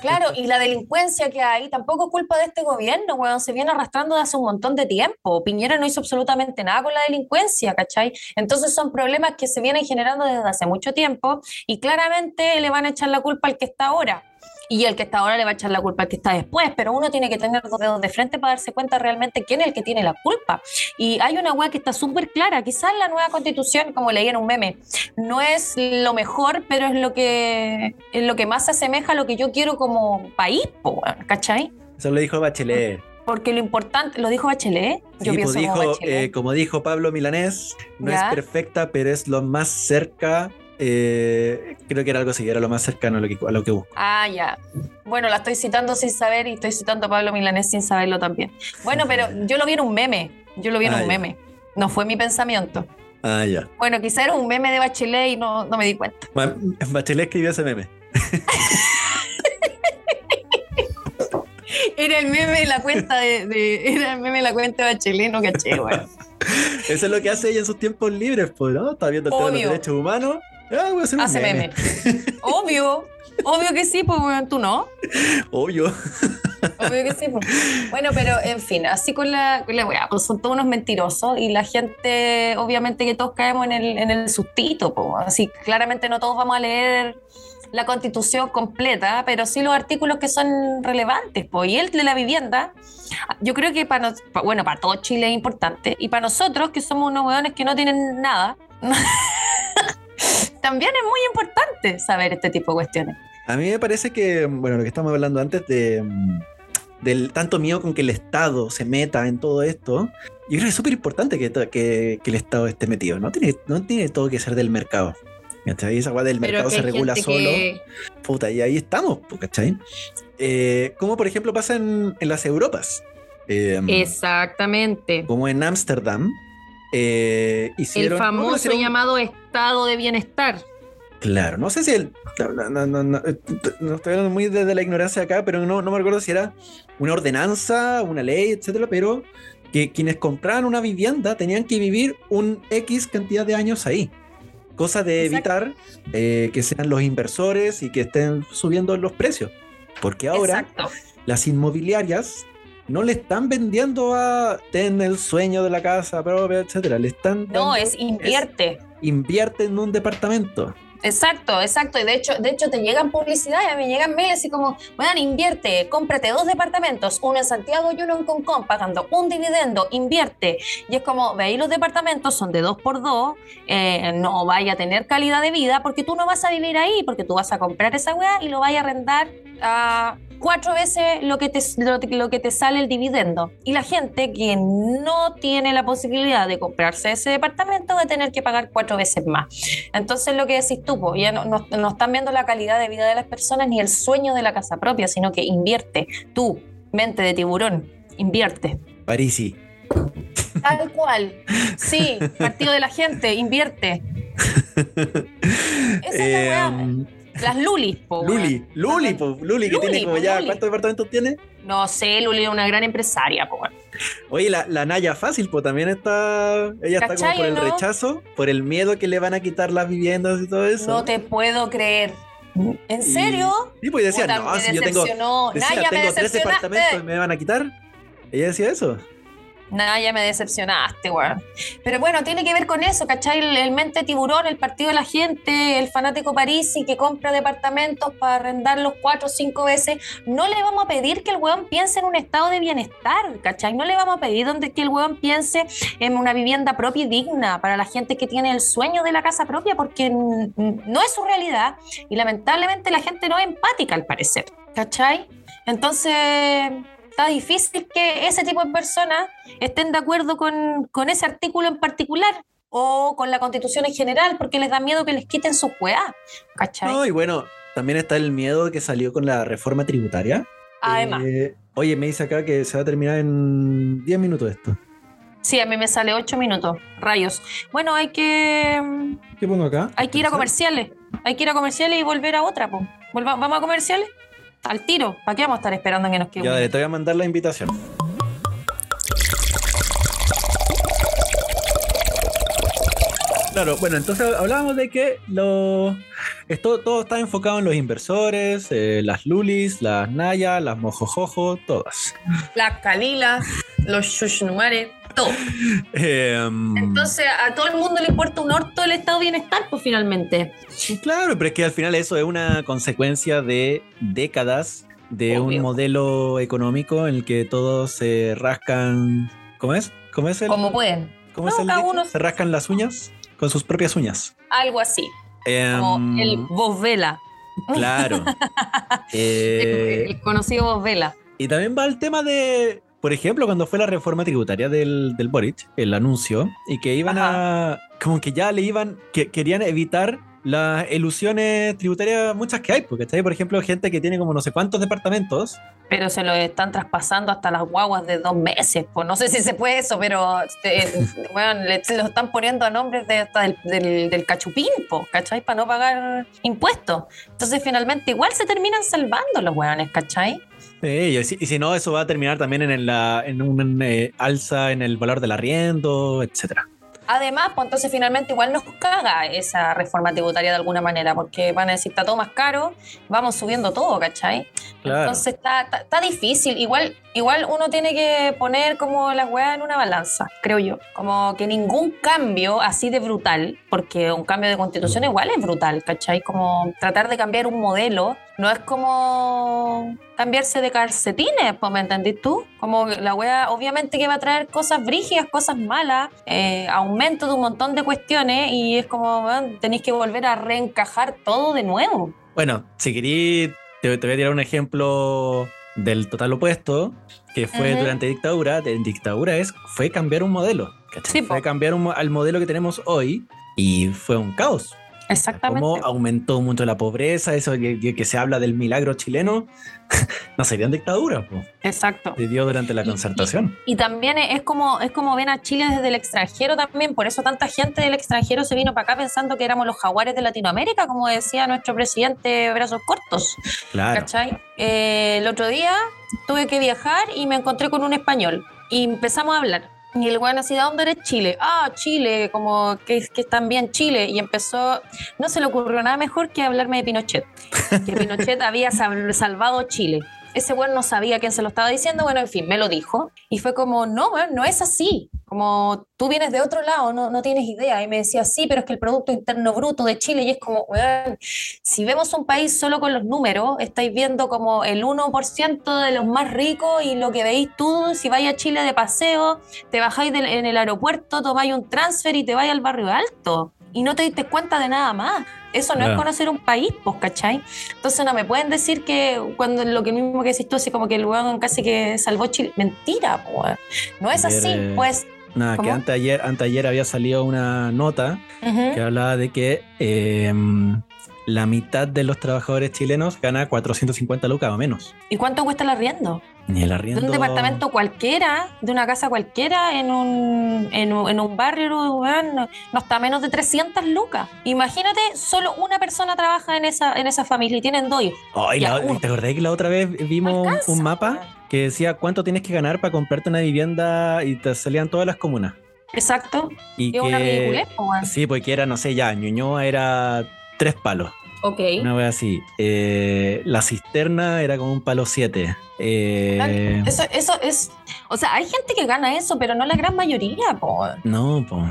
Speaker 2: Claro, y la delincuencia que hay tampoco es culpa de este gobierno, weón, se viene arrastrando de hace un montón de tiempo. Piñera no hizo absolutamente nada con la delincuencia, ¿cachai? Entonces son problemas que se vienen generando desde hace mucho tiempo y claramente le van a echar la culpa al que está ahora. Y el que está ahora le va a echar la culpa al que está después, pero uno tiene que tener dos dedos de frente para darse cuenta realmente quién es el que tiene la culpa. Y hay una weá que está súper clara, quizás la nueva constitución, como leí en un meme, no es lo mejor, pero es lo que, es lo que más se asemeja a lo que yo quiero como país, ¿cachai?
Speaker 1: Eso lo dijo Bachelet.
Speaker 2: Porque lo importante, ¿lo dijo Bachelet? Yo
Speaker 1: Sí,
Speaker 2: pienso
Speaker 1: pues
Speaker 2: como
Speaker 1: dijo,
Speaker 2: Bachelet.
Speaker 1: eh, como dijo Pablo Milanés, no
Speaker 2: Ya.
Speaker 1: es perfecta, pero es lo más cerca. Eh, creo que era algo así, era lo más cercano a lo que, a lo que busco.
Speaker 2: Ah, ya. Bueno, la estoy citando sin saber y estoy citando a Pablo Milanés sin saberlo también. Bueno, pero yo lo vi en un meme. Yo lo vi en
Speaker 1: Ah,
Speaker 2: un
Speaker 1: ya.
Speaker 2: meme. No fue mi pensamiento.
Speaker 1: Ah, ya.
Speaker 2: Bueno, quizá era un meme de Bachelet y no, no me di cuenta.
Speaker 1: Ma- Bachelet escribió ese meme.
Speaker 2: Era el meme de la cuenta de, de- era el meme de la cuenta de Bachelet, no caché, weón.
Speaker 1: Eso es lo que hace ella en sus tiempos libres, pues, ¿no? Está viendo el tema de los derechos humanos. Ah, voy a hacer un
Speaker 2: Hace
Speaker 1: meme.
Speaker 2: meme. Obvio. Obvio que sí, pues tú no.
Speaker 1: Obvio.
Speaker 2: Obvio que sí. pues. Bueno, pero en fin, así con la, con la weá, pues son todos unos mentirosos y la gente, obviamente que todos caemos en el, en el sustito, pues. Así, claramente no todos vamos a leer la constitución completa, pero sí los artículos que son relevantes, pues. Y el de la vivienda, yo creo que para, nos- bueno, para todo Chile es importante y para nosotros, que somos unos weones que no tienen nada, también es muy importante saber este tipo de cuestiones.
Speaker 1: A mí me parece que, bueno, lo que estamos hablando antes de mm, del tanto miedo con que el Estado se meta en todo esto, yo creo que es súper importante que, to- que, que el Estado esté metido. No tiene, no tiene todo que ser del mercado. ¿Cachai? Esa weá del mercado se regula solo.
Speaker 2: que-
Speaker 1: Puta, y ahí estamos, pues, ¿cachai? Eh, como por ejemplo pasa en, en las Europas. Eh,
Speaker 2: Exactamente.
Speaker 1: como en Ámsterdam. Eh,
Speaker 2: El
Speaker 1: no,
Speaker 2: famoso llamado estado de bienestar.
Speaker 1: Claro, no sé si el. No, no, no, no, eh, no estoy hablando muy desde la ignorancia acá, pero no, no me recuerdo si era una ordenanza, una ley, etcétera, pero que quienes compraban una vivienda tenían que vivir un X cantidad de años ahí. Cosa de evitar eh, que sean los inversores y que estén subiendo los precios. Porque ahora
Speaker 2: Exacto.
Speaker 1: las inmobiliarias no le están vendiendo a ten el sueño de la casa propia, etcétera. Le están
Speaker 2: No, es invierte.
Speaker 1: invierte en un departamento.
Speaker 2: Exacto, exacto. Y de hecho, de hecho te llegan publicidades, a mí llegan mails así como, bueno, invierte, cómprate dos departamentos, uno en Santiago y uno en Concón, pagando un dividendo, invierte. Y es como, veis los departamentos, son de dos por dos, eh, no vaya a tener calidad de vida porque tú no vas a vivir ahí, porque tú vas a comprar esa weá y lo vas a arrendar a cuatro veces lo que, te, lo, lo que te sale el dividendo. Y la gente que no tiene la posibilidad de comprarse ese departamento va a tener que pagar cuatro veces más. Entonces lo que decís tú, pues, ya no, no- no están viendo la calidad de vida de las personas ni el sueño de la casa propia, sino que invierte. Tú, mente de tiburón, invierte.
Speaker 1: Parisi.
Speaker 2: Tal cual. Sí, partido de la gente, invierte. Esa es la weá. Las lulis, po,
Speaker 1: Luli. Luli, po, Luli, que
Speaker 2: Luli,
Speaker 1: tiene como
Speaker 2: po,
Speaker 1: ya,
Speaker 2: Luli.
Speaker 1: ¿cuántos departamentos tiene?
Speaker 2: No sé, Luli es una gran empresaria, po.
Speaker 1: Oye, la, la Naya Fácil, pues también está, ella está como
Speaker 2: ¿Cachai,
Speaker 1: por el
Speaker 2: no?
Speaker 1: rechazo, por el miedo que le van a quitar las viviendas y todo eso.
Speaker 2: No te puedo creer. ¿En
Speaker 1: Y-
Speaker 2: serio?
Speaker 1: Sí, pues decía,
Speaker 2: Puta,
Speaker 1: no,
Speaker 2: me
Speaker 1: si yo tengo, decía,
Speaker 2: Naya, me
Speaker 1: tengo tres departamentos y me van a quitar. Ella decía eso.
Speaker 2: Nada, ya me decepcionaste, weón. Pero bueno, tiene que ver con eso, ¿cachai? El, mente tiburón, el partido de la gente, el fanático Parisi que compra departamentos para arrendarlos cuatro o cinco veces. No le vamos a pedir que el weón piense en un estado de bienestar, ¿cachai? No le vamos a pedir donde, que el weón piense en una vivienda propia y digna para la gente que tiene el sueño de la casa propia, porque no es su realidad y lamentablemente la gente no es empática al parecer, ¿cachai? Entonces, está difícil que ese tipo de personas estén de acuerdo con, con ese artículo en particular o con la constitución en general, porque les da miedo que les quiten su weá, ¿cachai?
Speaker 1: No, y bueno, también está el miedo que salió con la reforma tributaria.
Speaker 2: Además,
Speaker 1: Eh, oye, me dice acá que se va a terminar en 10 minutos esto.
Speaker 2: sí, a mí me sale ocho minutos, rayos. Bueno, hay que,
Speaker 1: ¿Qué pongo acá?
Speaker 2: hay que ir a comerciales. Hay que ir a comerciales y volver a otra. Volva- ¿Vamos a comerciales? Al tiro. ¿Para qué vamos a estar esperando a que nos quede?
Speaker 1: Ya, dale, te voy a mandar la invitación. Claro, bueno, entonces hablábamos de que lo, esto, todo está enfocado en los inversores, eh, las lulis, las naya, las mojojojo, todas.
Speaker 2: Las calilas, los shushunumares,
Speaker 1: Em,
Speaker 2: Entonces, a todo el mundo le importa un orto el estado de bienestar, pues finalmente.
Speaker 1: Claro, pero es que al final eso es una consecuencia de décadas de
Speaker 2: Obvio.
Speaker 1: un modelo económico en el que todos se rascan. ¿Cómo es? ¿Cómo es el?
Speaker 2: Como pueden.
Speaker 1: ¿Cómo es el
Speaker 2: cada uno-
Speaker 1: Se rascan las uñas con sus propias uñas.
Speaker 2: Algo así. Como
Speaker 1: Em,
Speaker 2: el voz vela.
Speaker 1: Claro. Eh,
Speaker 2: el conocido voz vela.
Speaker 1: y también va el tema de, por ejemplo, cuando fue la reforma tributaria del, del Boric, el anuncio, y que iban a, como que ya le iban, que querían evitar las ilusiones tributarias muchas que hay, porque está por ejemplo, gente que tiene como no sé cuántos departamentos,
Speaker 2: Pero se lo están traspasando hasta las guaguas de dos meses. Pues no sé si se puede eso, pero eh, bueno, le, se lo están poniendo a nombres de, hasta del, del, del cachupín, po, ¿cachai? Para no pagar impuestos. Entonces finalmente igual se terminan salvando los hueones, ¿cachai?
Speaker 1: Sí, y, si, y si no, eso va a terminar también en, la, en un eh, alza en el valor del arriendo, etcétera.
Speaker 2: Además, pues entonces finalmente igual nos caga esa reforma tributaria de alguna manera, porque van a decir, está todo más caro, vamos subiendo todo, ¿cachai?
Speaker 1: Claro.
Speaker 2: Entonces está, está, está difícil. Igual, igual uno tiene que poner como las weas en una balanza, creo yo. Como que ningún cambio así de brutal, porque un cambio de constitución igual es brutal, ¿cachai? Como tratar de cambiar un modelo no es como cambiarse de calcetines, pues, ¿me entendís tú? Como la wea obviamente que va a traer cosas brígidas, cosas malas, eh, aumento de un montón de cuestiones y es como, tenéis que volver a reencajar todo de nuevo.
Speaker 1: Bueno, si querí, te, te voy a tirar un ejemplo del total opuesto, que fue durante dictadura. En dictadura es, fue cambiar un modelo. fue cambiar un al modelo que tenemos hoy y fue un caos.
Speaker 2: Exactamente.
Speaker 1: Cómo aumentó mucho la pobreza, eso que, que- se habla del milagro chileno, no sería en dictadura, po.
Speaker 2: Exacto.
Speaker 1: se dio durante la
Speaker 2: Y-
Speaker 1: concertación.
Speaker 2: Y también es como, es como ven a Chile desde el extranjero también, por eso tanta gente del extranjero se vino para acá pensando que éramos los jaguares de Latinoamérica, como decía nuestro presidente Brazos Cortos,
Speaker 1: Claro.
Speaker 2: ¿cachai? Eh, el otro día tuve que viajar y me encontré con un español y empezamos a hablar. Y el weón así, ¿de dónde eres Chile? Ah, Chile, como que, que están bien Chile. Y empezó, no se le ocurrió nada mejor que hablarme de Pinochet. Que Pinochet había sal- salvado Chile. Ese weón no sabía quién se lo estaba diciendo, bueno, en fin, me lo dijo. Y fue como, no, weón, no es así. Como tú vienes de otro lado, no, tienes idea. Y me decía, sí, pero es que el Producto Interno Bruto de Chile, y es como, weón, si vemos un país solo con los números, estáis viendo como el 1% de los más ricos y lo que veis tú, si vais a Chile de paseo, te bajáis del- en el aeropuerto, tomáis un transfer y te vais al barrio alto. Y no te diste cuenta de nada más. Eso no
Speaker 1: Claro.
Speaker 2: es conocer un país, pues, ¿cachai? Entonces no me pueden decir que cuando lo que mismo que decís tú, así como que el weón casi que salvó Chile. Mentira, pues. No es así,
Speaker 1: eh,
Speaker 2: pues.
Speaker 1: Nada, que anteayer, anteayer había salido una nota que hablaba de que eh, la mitad de los trabajadores chilenos gana 450 lucas o menos.
Speaker 2: ¿Y cuánto cuesta el arriendo?
Speaker 1: Ni el
Speaker 2: De
Speaker 1: arriendo.
Speaker 2: un departamento cualquiera, de una casa cualquiera, en un, en un, en un barrio, weón, no, está menos de 300 lucas. Imagínate, solo una persona trabaja en esa, en esa familia y tienen dos
Speaker 1: la-
Speaker 2: uno.
Speaker 1: ¿Te acordás que la otra vez vimos un-
Speaker 2: alcanza,
Speaker 1: un mapa que decía cuánto tienes que ganar para comprarte una vivienda y te salían todas las comunas?
Speaker 2: Exacto.
Speaker 1: Y
Speaker 2: es una
Speaker 1: que-
Speaker 2: ridiculez.
Speaker 1: Sí, porque era, no sé, ya, Ñuñoa era tres palos.
Speaker 2: Ok.
Speaker 1: Una vez así. Eh, la cisterna era como un palo siete. Eh,
Speaker 2: Eso, eso es. O sea, hay gente que gana eso, pero no la gran mayoría, po.
Speaker 1: no, pues.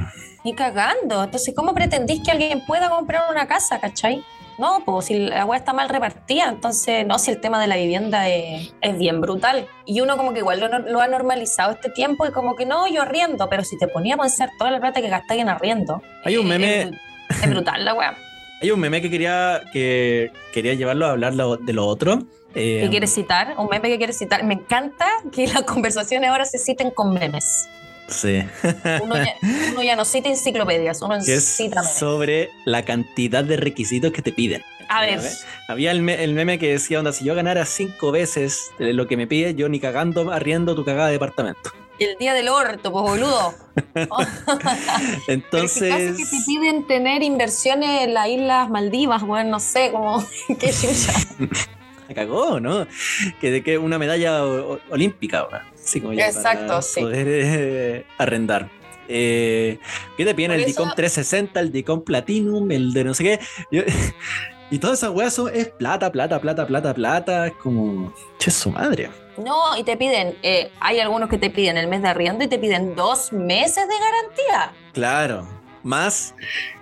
Speaker 2: Ni cagando. Entonces, ¿cómo pretendís que alguien pueda comprar una casa, cachai? No, pues si la agua está mal repartida, entonces no, si el tema de la vivienda es, es bien brutal. Y uno como que igual lo, lo ha normalizado este tiempo y como que no, yo arriendo, pero si te ponía a pensar toda la plata que gastáis en arriendo.
Speaker 1: Hay un
Speaker 2: eh,
Speaker 1: meme-
Speaker 2: Es, es brutal la weá.
Speaker 1: Hay un meme que quería, que quería llevarlo a hablar lo- de lo otro. Eh,
Speaker 2: ¿Qué quieres citar? Un meme que quieres citar. Me encanta que las conversaciones ahora se citen con memes.
Speaker 1: Sí.
Speaker 2: Uno ya, uno ya no cita enciclopedias, uno
Speaker 1: que
Speaker 2: cita memes.
Speaker 1: sobre la cantidad de requisitos que te piden.
Speaker 2: A ver,
Speaker 1: Había el, me- el meme que decía, onda, si yo ganara cinco veces lo que me pide, yo ni cagando arriendo tu cagada de departamento.
Speaker 2: El día del orto, pues boludo.
Speaker 1: Entonces.
Speaker 2: Pero es que casi que te piden tener inversiones en las Islas Maldivas, bueno, no sé, como. ¿Qué chucha?
Speaker 1: Cagó, ¿no? Que de que una medalla olímpica ahora. Así como ya
Speaker 2: Exacto,
Speaker 1: para
Speaker 2: sí.
Speaker 1: Poder eh, arrendar. Eh, ¿Qué te piden?
Speaker 2: Por
Speaker 1: El
Speaker 2: eso-
Speaker 1: Dicom 360, el Dicom Platinum, el de no sé qué. Yo- y todas esas weas son- es plata, plata, plata, plata, plata. Es como. Che, su madre.
Speaker 2: No, y te piden, eh, hay algunos que te piden el mes de arriendo y te piden dos meses de garantía.
Speaker 1: Claro. Más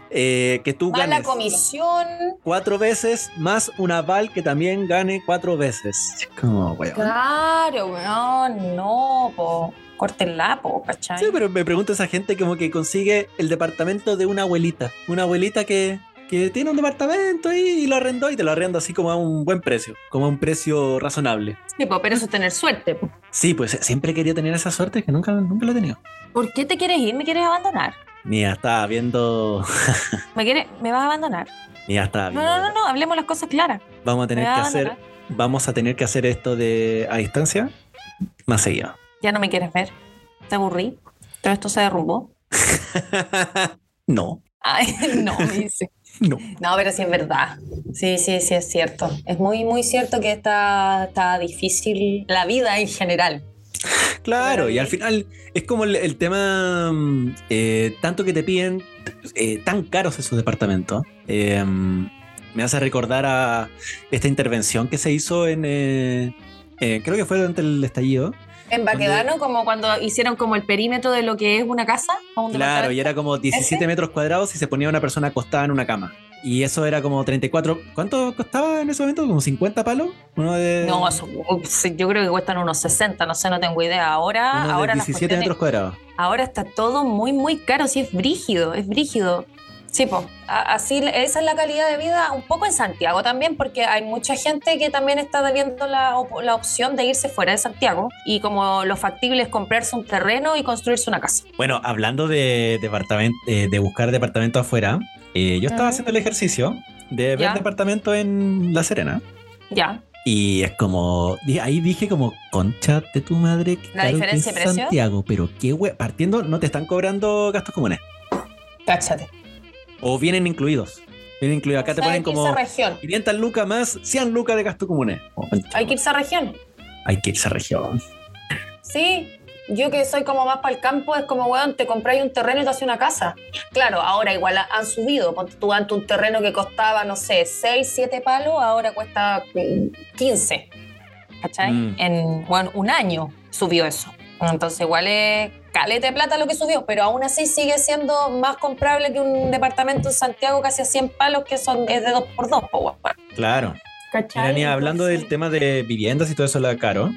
Speaker 1: eh, que tú
Speaker 2: Más la
Speaker 1: ganes
Speaker 2: comisión.
Speaker 1: cuatro veces, más un aval que también gane cuatro veces. Es como, weón.
Speaker 2: Claro, weón, no, po. Córtenla, po, ¿cachai?
Speaker 1: Sí, pero me pregunto esa gente como que consigue el departamento de una abuelita. Una abuelita que, que tiene un departamento ahí y lo arrendó y te lo arrenda así como a un buen precio, como a un precio razonable.
Speaker 2: Sí, po, pero eso es tener suerte.
Speaker 1: Sí, pues siempre quería tener esa suerte que nunca, nunca lo he tenido.
Speaker 2: ¿Por qué te quieres ir? ¿Me quieres abandonar?
Speaker 1: Mira, estaba viendo.
Speaker 2: ¿Me, quieres, ¿Me vas a abandonar?
Speaker 1: Mira, estaba viendo.
Speaker 2: no, no, no, hablemos las cosas claras.
Speaker 1: Vamos a
Speaker 2: ¿Me
Speaker 1: tener que hacer.
Speaker 2: abandonar?
Speaker 1: Vamos a tener que hacer esto de a distancia más seguido.
Speaker 2: Ya no me quieres ver. Te aburrí. Todo esto se derrumbó.
Speaker 1: no,
Speaker 2: Ay, no, me dice.
Speaker 1: no.
Speaker 2: No, pero sí es verdad. Sí, sí, sí es cierto. Es muy, muy cierto que está, está difícil la vida en general.
Speaker 1: Claro, y al final es como el, el tema, mm, eh, tanto que te piden eh, tan caros esos departamentos. eh, me hace recordar a esta intervención que se hizo en, creo que fue durante el estallido.
Speaker 2: En Baquedano, como cuando hicieron como el perímetro de lo que es una casa un
Speaker 1: Claro, y era como 17
Speaker 2: ¿Ese?
Speaker 1: metros cuadrados y se ponía una persona acostada en una cama. Y eso era como 34. ¿Cuánto costaba en ese momento? ¿Como 50 palos? Uno de,
Speaker 2: No, eso, yo creo que cuestan unos 60, no sé, no tengo idea. Ahora,
Speaker 1: uno de
Speaker 2: ahora, las
Speaker 1: 17
Speaker 2: cuestiones-
Speaker 1: metros cuadrados.
Speaker 2: ahora está todo muy, muy caro. Sí, es brígido, es brígido. Sí, pues, así, esa es la calidad de vida un poco en Santiago también, porque hay mucha gente que también está viendo la, op- la opción de irse fuera de Santiago y como lo factible es comprarse un terreno y construirse una casa.
Speaker 1: Bueno, hablando de, departamento, eh, de buscar departamento afuera, eh, yo estaba haciendo el ejercicio de ver
Speaker 2: Ya.
Speaker 1: departamento en La Serena.
Speaker 2: Ya,
Speaker 1: Y es como, ahí dije como, concha de tu madre, qué
Speaker 2: ¿La
Speaker 1: que
Speaker 2: diferencia
Speaker 1: es
Speaker 2: de precio?
Speaker 1: Santiago, pero qué hue... Partiendo, no te están cobrando gastos comunes.
Speaker 2: cáchate.
Speaker 1: O vienen incluidos. Vienen incluidos. Acá te ponen como
Speaker 2: a región.
Speaker 1: 500 lucas más 100 lucas de gastos comunes. Oh,
Speaker 2: Hay que irse a región.
Speaker 1: Hay que irse a región.
Speaker 2: Sí, yo que soy como más para el campo, es como, weón, te compráis un terreno y te haces una casa. Claro, ahora igual han subido. Tú antes un terreno que costaba, no sé, 6, 7 palos, ahora cuesta mm, 15. ¿Cachai?
Speaker 1: Mm.
Speaker 2: En, bueno, un año subió eso. Entonces igual es caleta de plata lo que subió, pero aún así sigue siendo más comprable que un departamento en Santiago casi a 100 palos que son es de 2 por 2 po, weón.
Speaker 1: Claro.
Speaker 2: ¿Cachai?
Speaker 1: Mira, ni hablando del tema de viviendas y todo eso, la caro.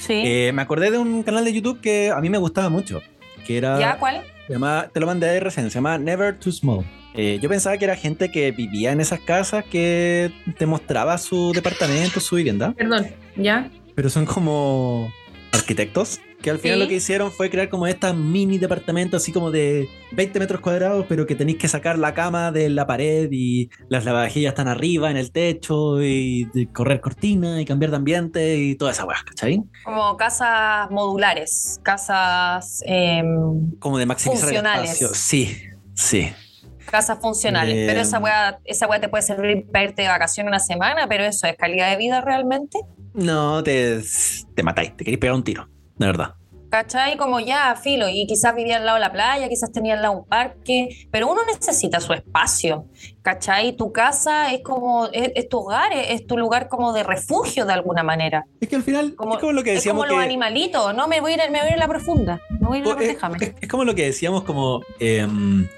Speaker 2: Sí.
Speaker 1: eh, me acordé de un canal de YouTube que a mí me gustaba mucho. Que era.
Speaker 2: ¿Ya cuál?
Speaker 1: Se llama, te lo mandé ahí recién, se llama Never Too Small. Eh, yo pensaba que era gente que vivía en esas casas que te mostraba su departamento, su vivienda,
Speaker 2: Perdón, ¿ya?
Speaker 1: pero son como arquitectos que al final
Speaker 2: Sí.
Speaker 1: lo que hicieron fue crear como estas mini departamentos así como de 20 metros cuadrados, pero que tenéis que sacar la cama de la pared y las lavavajillas están arriba en el techo y correr cortina y cambiar de ambiente y toda esa weá, ¿cachai?
Speaker 2: Como casas modulares, casas, em,
Speaker 1: Como de maximizar
Speaker 2: Funcionales.
Speaker 1: el espacio. Sí, sí.
Speaker 2: casas funcionales.
Speaker 1: Eh,
Speaker 2: pero esa weá, esa weá te puede servir para irte de vacaciones una semana, pero eso es calidad de vida realmente.
Speaker 1: No, te, te matáis, te queréis pegar un tiro, de verdad.
Speaker 2: ¿Cachai? Como ya, filo, y quizás vivía al lado de la playa, quizás tenía al lado un parque, pero uno necesita su espacio, ¿cachai? Tu casa es como, es, es tu hogar, es, es tu lugar como de refugio de alguna manera.
Speaker 1: Es que al final
Speaker 2: Como,
Speaker 1: es como lo que
Speaker 2: es
Speaker 1: decíamos
Speaker 2: como los
Speaker 1: que-
Speaker 2: animalitos, no, me voy, a ir, me voy a ir a la profunda, me voy a ir a la
Speaker 1: Pues, es, es- es como lo que decíamos como em,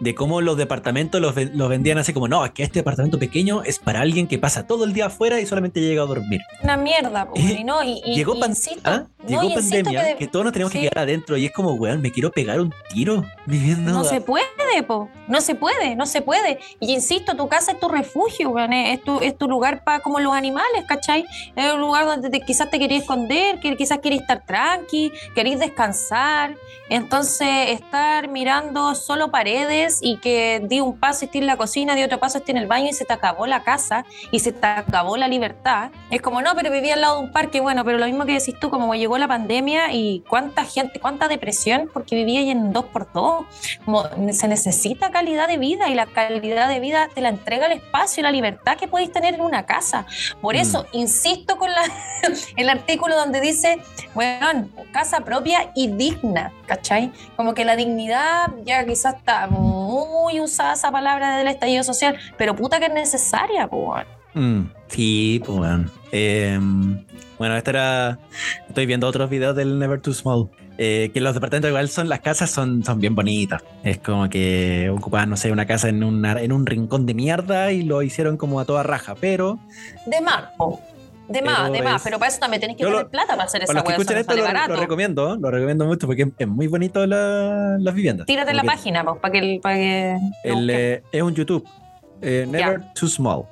Speaker 1: de cómo los departamentos los, ven- los vendían así como no, es que este departamento pequeño es para alguien que pasa todo el día afuera y solamente llega a dormir.
Speaker 2: Una mierda, po,
Speaker 1: Eh,
Speaker 2: no, y, y-
Speaker 1: llegó pan-
Speaker 2: insisto,
Speaker 1: ¿ah? Llegó pandemia, que,
Speaker 2: de-
Speaker 1: todos nos tenemos
Speaker 2: sí.
Speaker 1: que quedar adentro y es como, weón, me quiero pegar un tiro viviendo.
Speaker 2: No se puede, po. No se puede, no se puede. Y insisto, tu casa es tu refugio. Es tu, es tu lugar para como los animales, ¿cachai? Es un lugar donde te- quizás te querías esconder, quizás querías estar tranqui, querías descansar. Entonces, estar mirando solo paredes y que di un paso y esté en la cocina, di otro paso esté en el baño y se te acabó la casa y se te acabó la libertad. Es como, no, pero vivía al lado de un parque. Bueno, pero lo mismo que decís tú, como llegó la pandemia y cuánta gente, cuánta depresión porque vivía en dos por dos. Como se necesita calidad de vida y la calidad de vida te la entrega el espacio y la libertad que podéis tener en una casa. Por eso, insisto con la, el artículo donde dice, bueno, casa propia y digna, ¿cachai? Como que la dignidad ya quizás está muy usada esa palabra del estallido social, pero puta que es necesaria, pues.
Speaker 1: Mm, sí, pues bueno. Eh, bueno, esta era. Estoy viendo otros videos del Never Too Small. Eh, que los departamentos igual son, las casas son, son bien bonitas. Es como que ocupaban, no sé, una casa en, una, en un rincón de mierda y lo hicieron como a toda raja. Pero
Speaker 2: De más, po. De más, de más, pero para eso también tenés que
Speaker 1: lo-
Speaker 2: tener plata para hacer esa
Speaker 1: para escuchan
Speaker 2: no
Speaker 1: esto, lo, lo recomiendo, lo recomiendo mucho porque es, es muy bonito la- las viviendas.
Speaker 2: Tírate
Speaker 1: Como
Speaker 2: la página, pues, para que, para que
Speaker 1: el, eh, es un YouTube. eh, Never Too Small.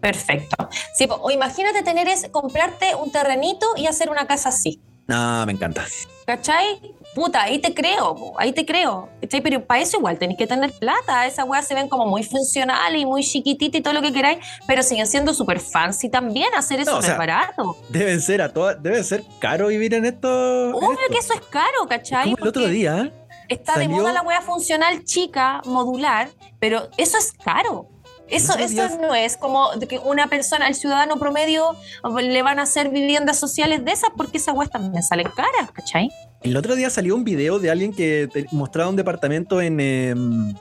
Speaker 2: Perfecto. Sí, po, o imagínate tener es comprarte un terrenito y hacer una casa así.
Speaker 1: No, me encanta.
Speaker 2: ¿Cachai? Puta, ahí te creo, po, ahí te creo. ¿Cachai? Pero para eso igual tenés que tener plata. Esas weas se ven como muy funcionales y muy chiquititas y todo lo que queráis, pero siguen siendo súper fancy también. Hacer eso
Speaker 1: No, o sea,
Speaker 2: barato.
Speaker 1: Deben ser a todas, debe ser caro vivir en esto. en
Speaker 2: Obvio
Speaker 1: esto.
Speaker 2: que eso es caro, ¿cachai?
Speaker 1: Como el otro día,
Speaker 2: Está de moda la wea funcional chica, modular, pero eso es caro. Eso, eso no es como que una persona, el ciudadano promedio, le van a hacer viviendas sociales de esas porque esas weas también salen caras, ¿cachai?
Speaker 1: el otro día salió un video de alguien que te- mostraba un departamento en, em,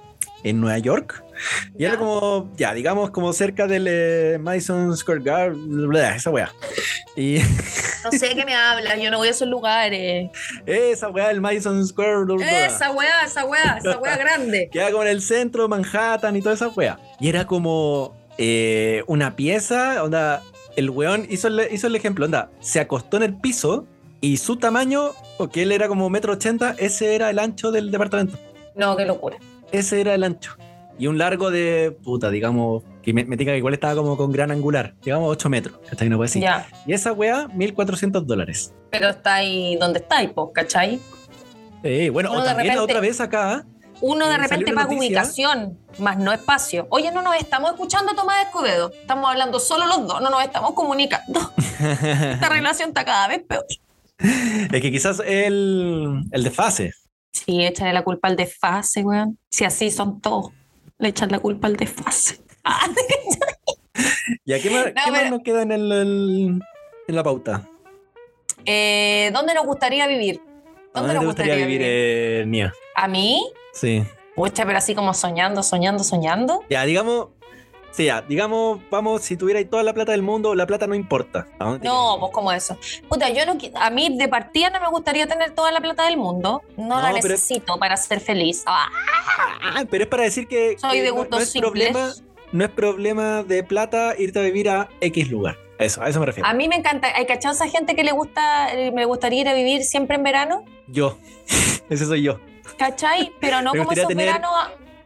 Speaker 1: en Nueva York. Y era como, ya, digamos, como cerca del eh, Madison Square Garden, bla, esa weá. Y
Speaker 2: No sé de qué me hablas, yo no voy a esos lugares.
Speaker 1: esa weá del Madison Square bla, bla,
Speaker 2: Esa weá, esa weá, esa weá grande.
Speaker 1: Queda como en el centro, Manhattan y toda esa wea. Y era como eh, una pieza, onda, el weón hizo el, hizo el ejemplo, onda, se acostó en el piso y su tamaño, porque él era como metro ochenta, ese era el ancho del departamento.
Speaker 2: No, qué locura.
Speaker 1: Ese era el ancho. Y un largo de, puta, digamos, que me, me diga que igual estaba como con gran angular, digamos 8 metros, ¿cachai? No puede decir.
Speaker 2: Ya,
Speaker 1: Y esa wea, 1400 dólares.
Speaker 2: pero está ahí donde está, ahí, pues, ¿cachai?
Speaker 1: Eh, bueno, o también
Speaker 2: repente-
Speaker 1: otra vez acá,
Speaker 2: Uno de
Speaker 1: Eh,
Speaker 2: repente paga ubicación, más no espacio. Oye, no nos estamos escuchando a Tomás Escobedo. Estamos hablando solo los dos, no nos estamos comunicando. Esta relación está cada vez peor.
Speaker 1: es que quizás el, el desfase.
Speaker 2: Sí, échale la culpa al desfase, weón. Si así son todos, le echan la culpa al desfase. Ah,
Speaker 1: ¿Y a qué más,
Speaker 2: No,
Speaker 1: qué más nos queda en, el, el- en la pauta?
Speaker 2: eh, ¿Dónde nos gustaría vivir?
Speaker 1: ¿A
Speaker 2: ¿Dónde nos
Speaker 1: gustaría vivir, eh, Nia?
Speaker 2: ¿A mí?
Speaker 1: Sí.
Speaker 2: Pucha, pero así como soñando, soñando, soñando.
Speaker 1: Ya, digamos. Sí, ya, digamos, vamos, si tuvierais toda la plata del mundo, la plata no importa. ¿A dónde te
Speaker 2: No, pues como eso. Puta, yo no, a mí de partida no me gustaría tener toda la plata del mundo. No,
Speaker 1: No,
Speaker 2: la necesito para ser feliz. Ah,
Speaker 1: Ah, pero es para decir que,
Speaker 2: Soy
Speaker 1: que
Speaker 2: de
Speaker 1: no- es problema, no es problema de plata irte a vivir a X lugar. Eso, a eso me refiero.
Speaker 2: a mí me encanta. ¿Hay cachado esa gente que le gusta, eh, me gustaría ir a vivir siempre en verano?
Speaker 1: Yo. Ese soy yo.
Speaker 2: ¿Cachai? Pero no como esos
Speaker 1: tener
Speaker 2: veranos.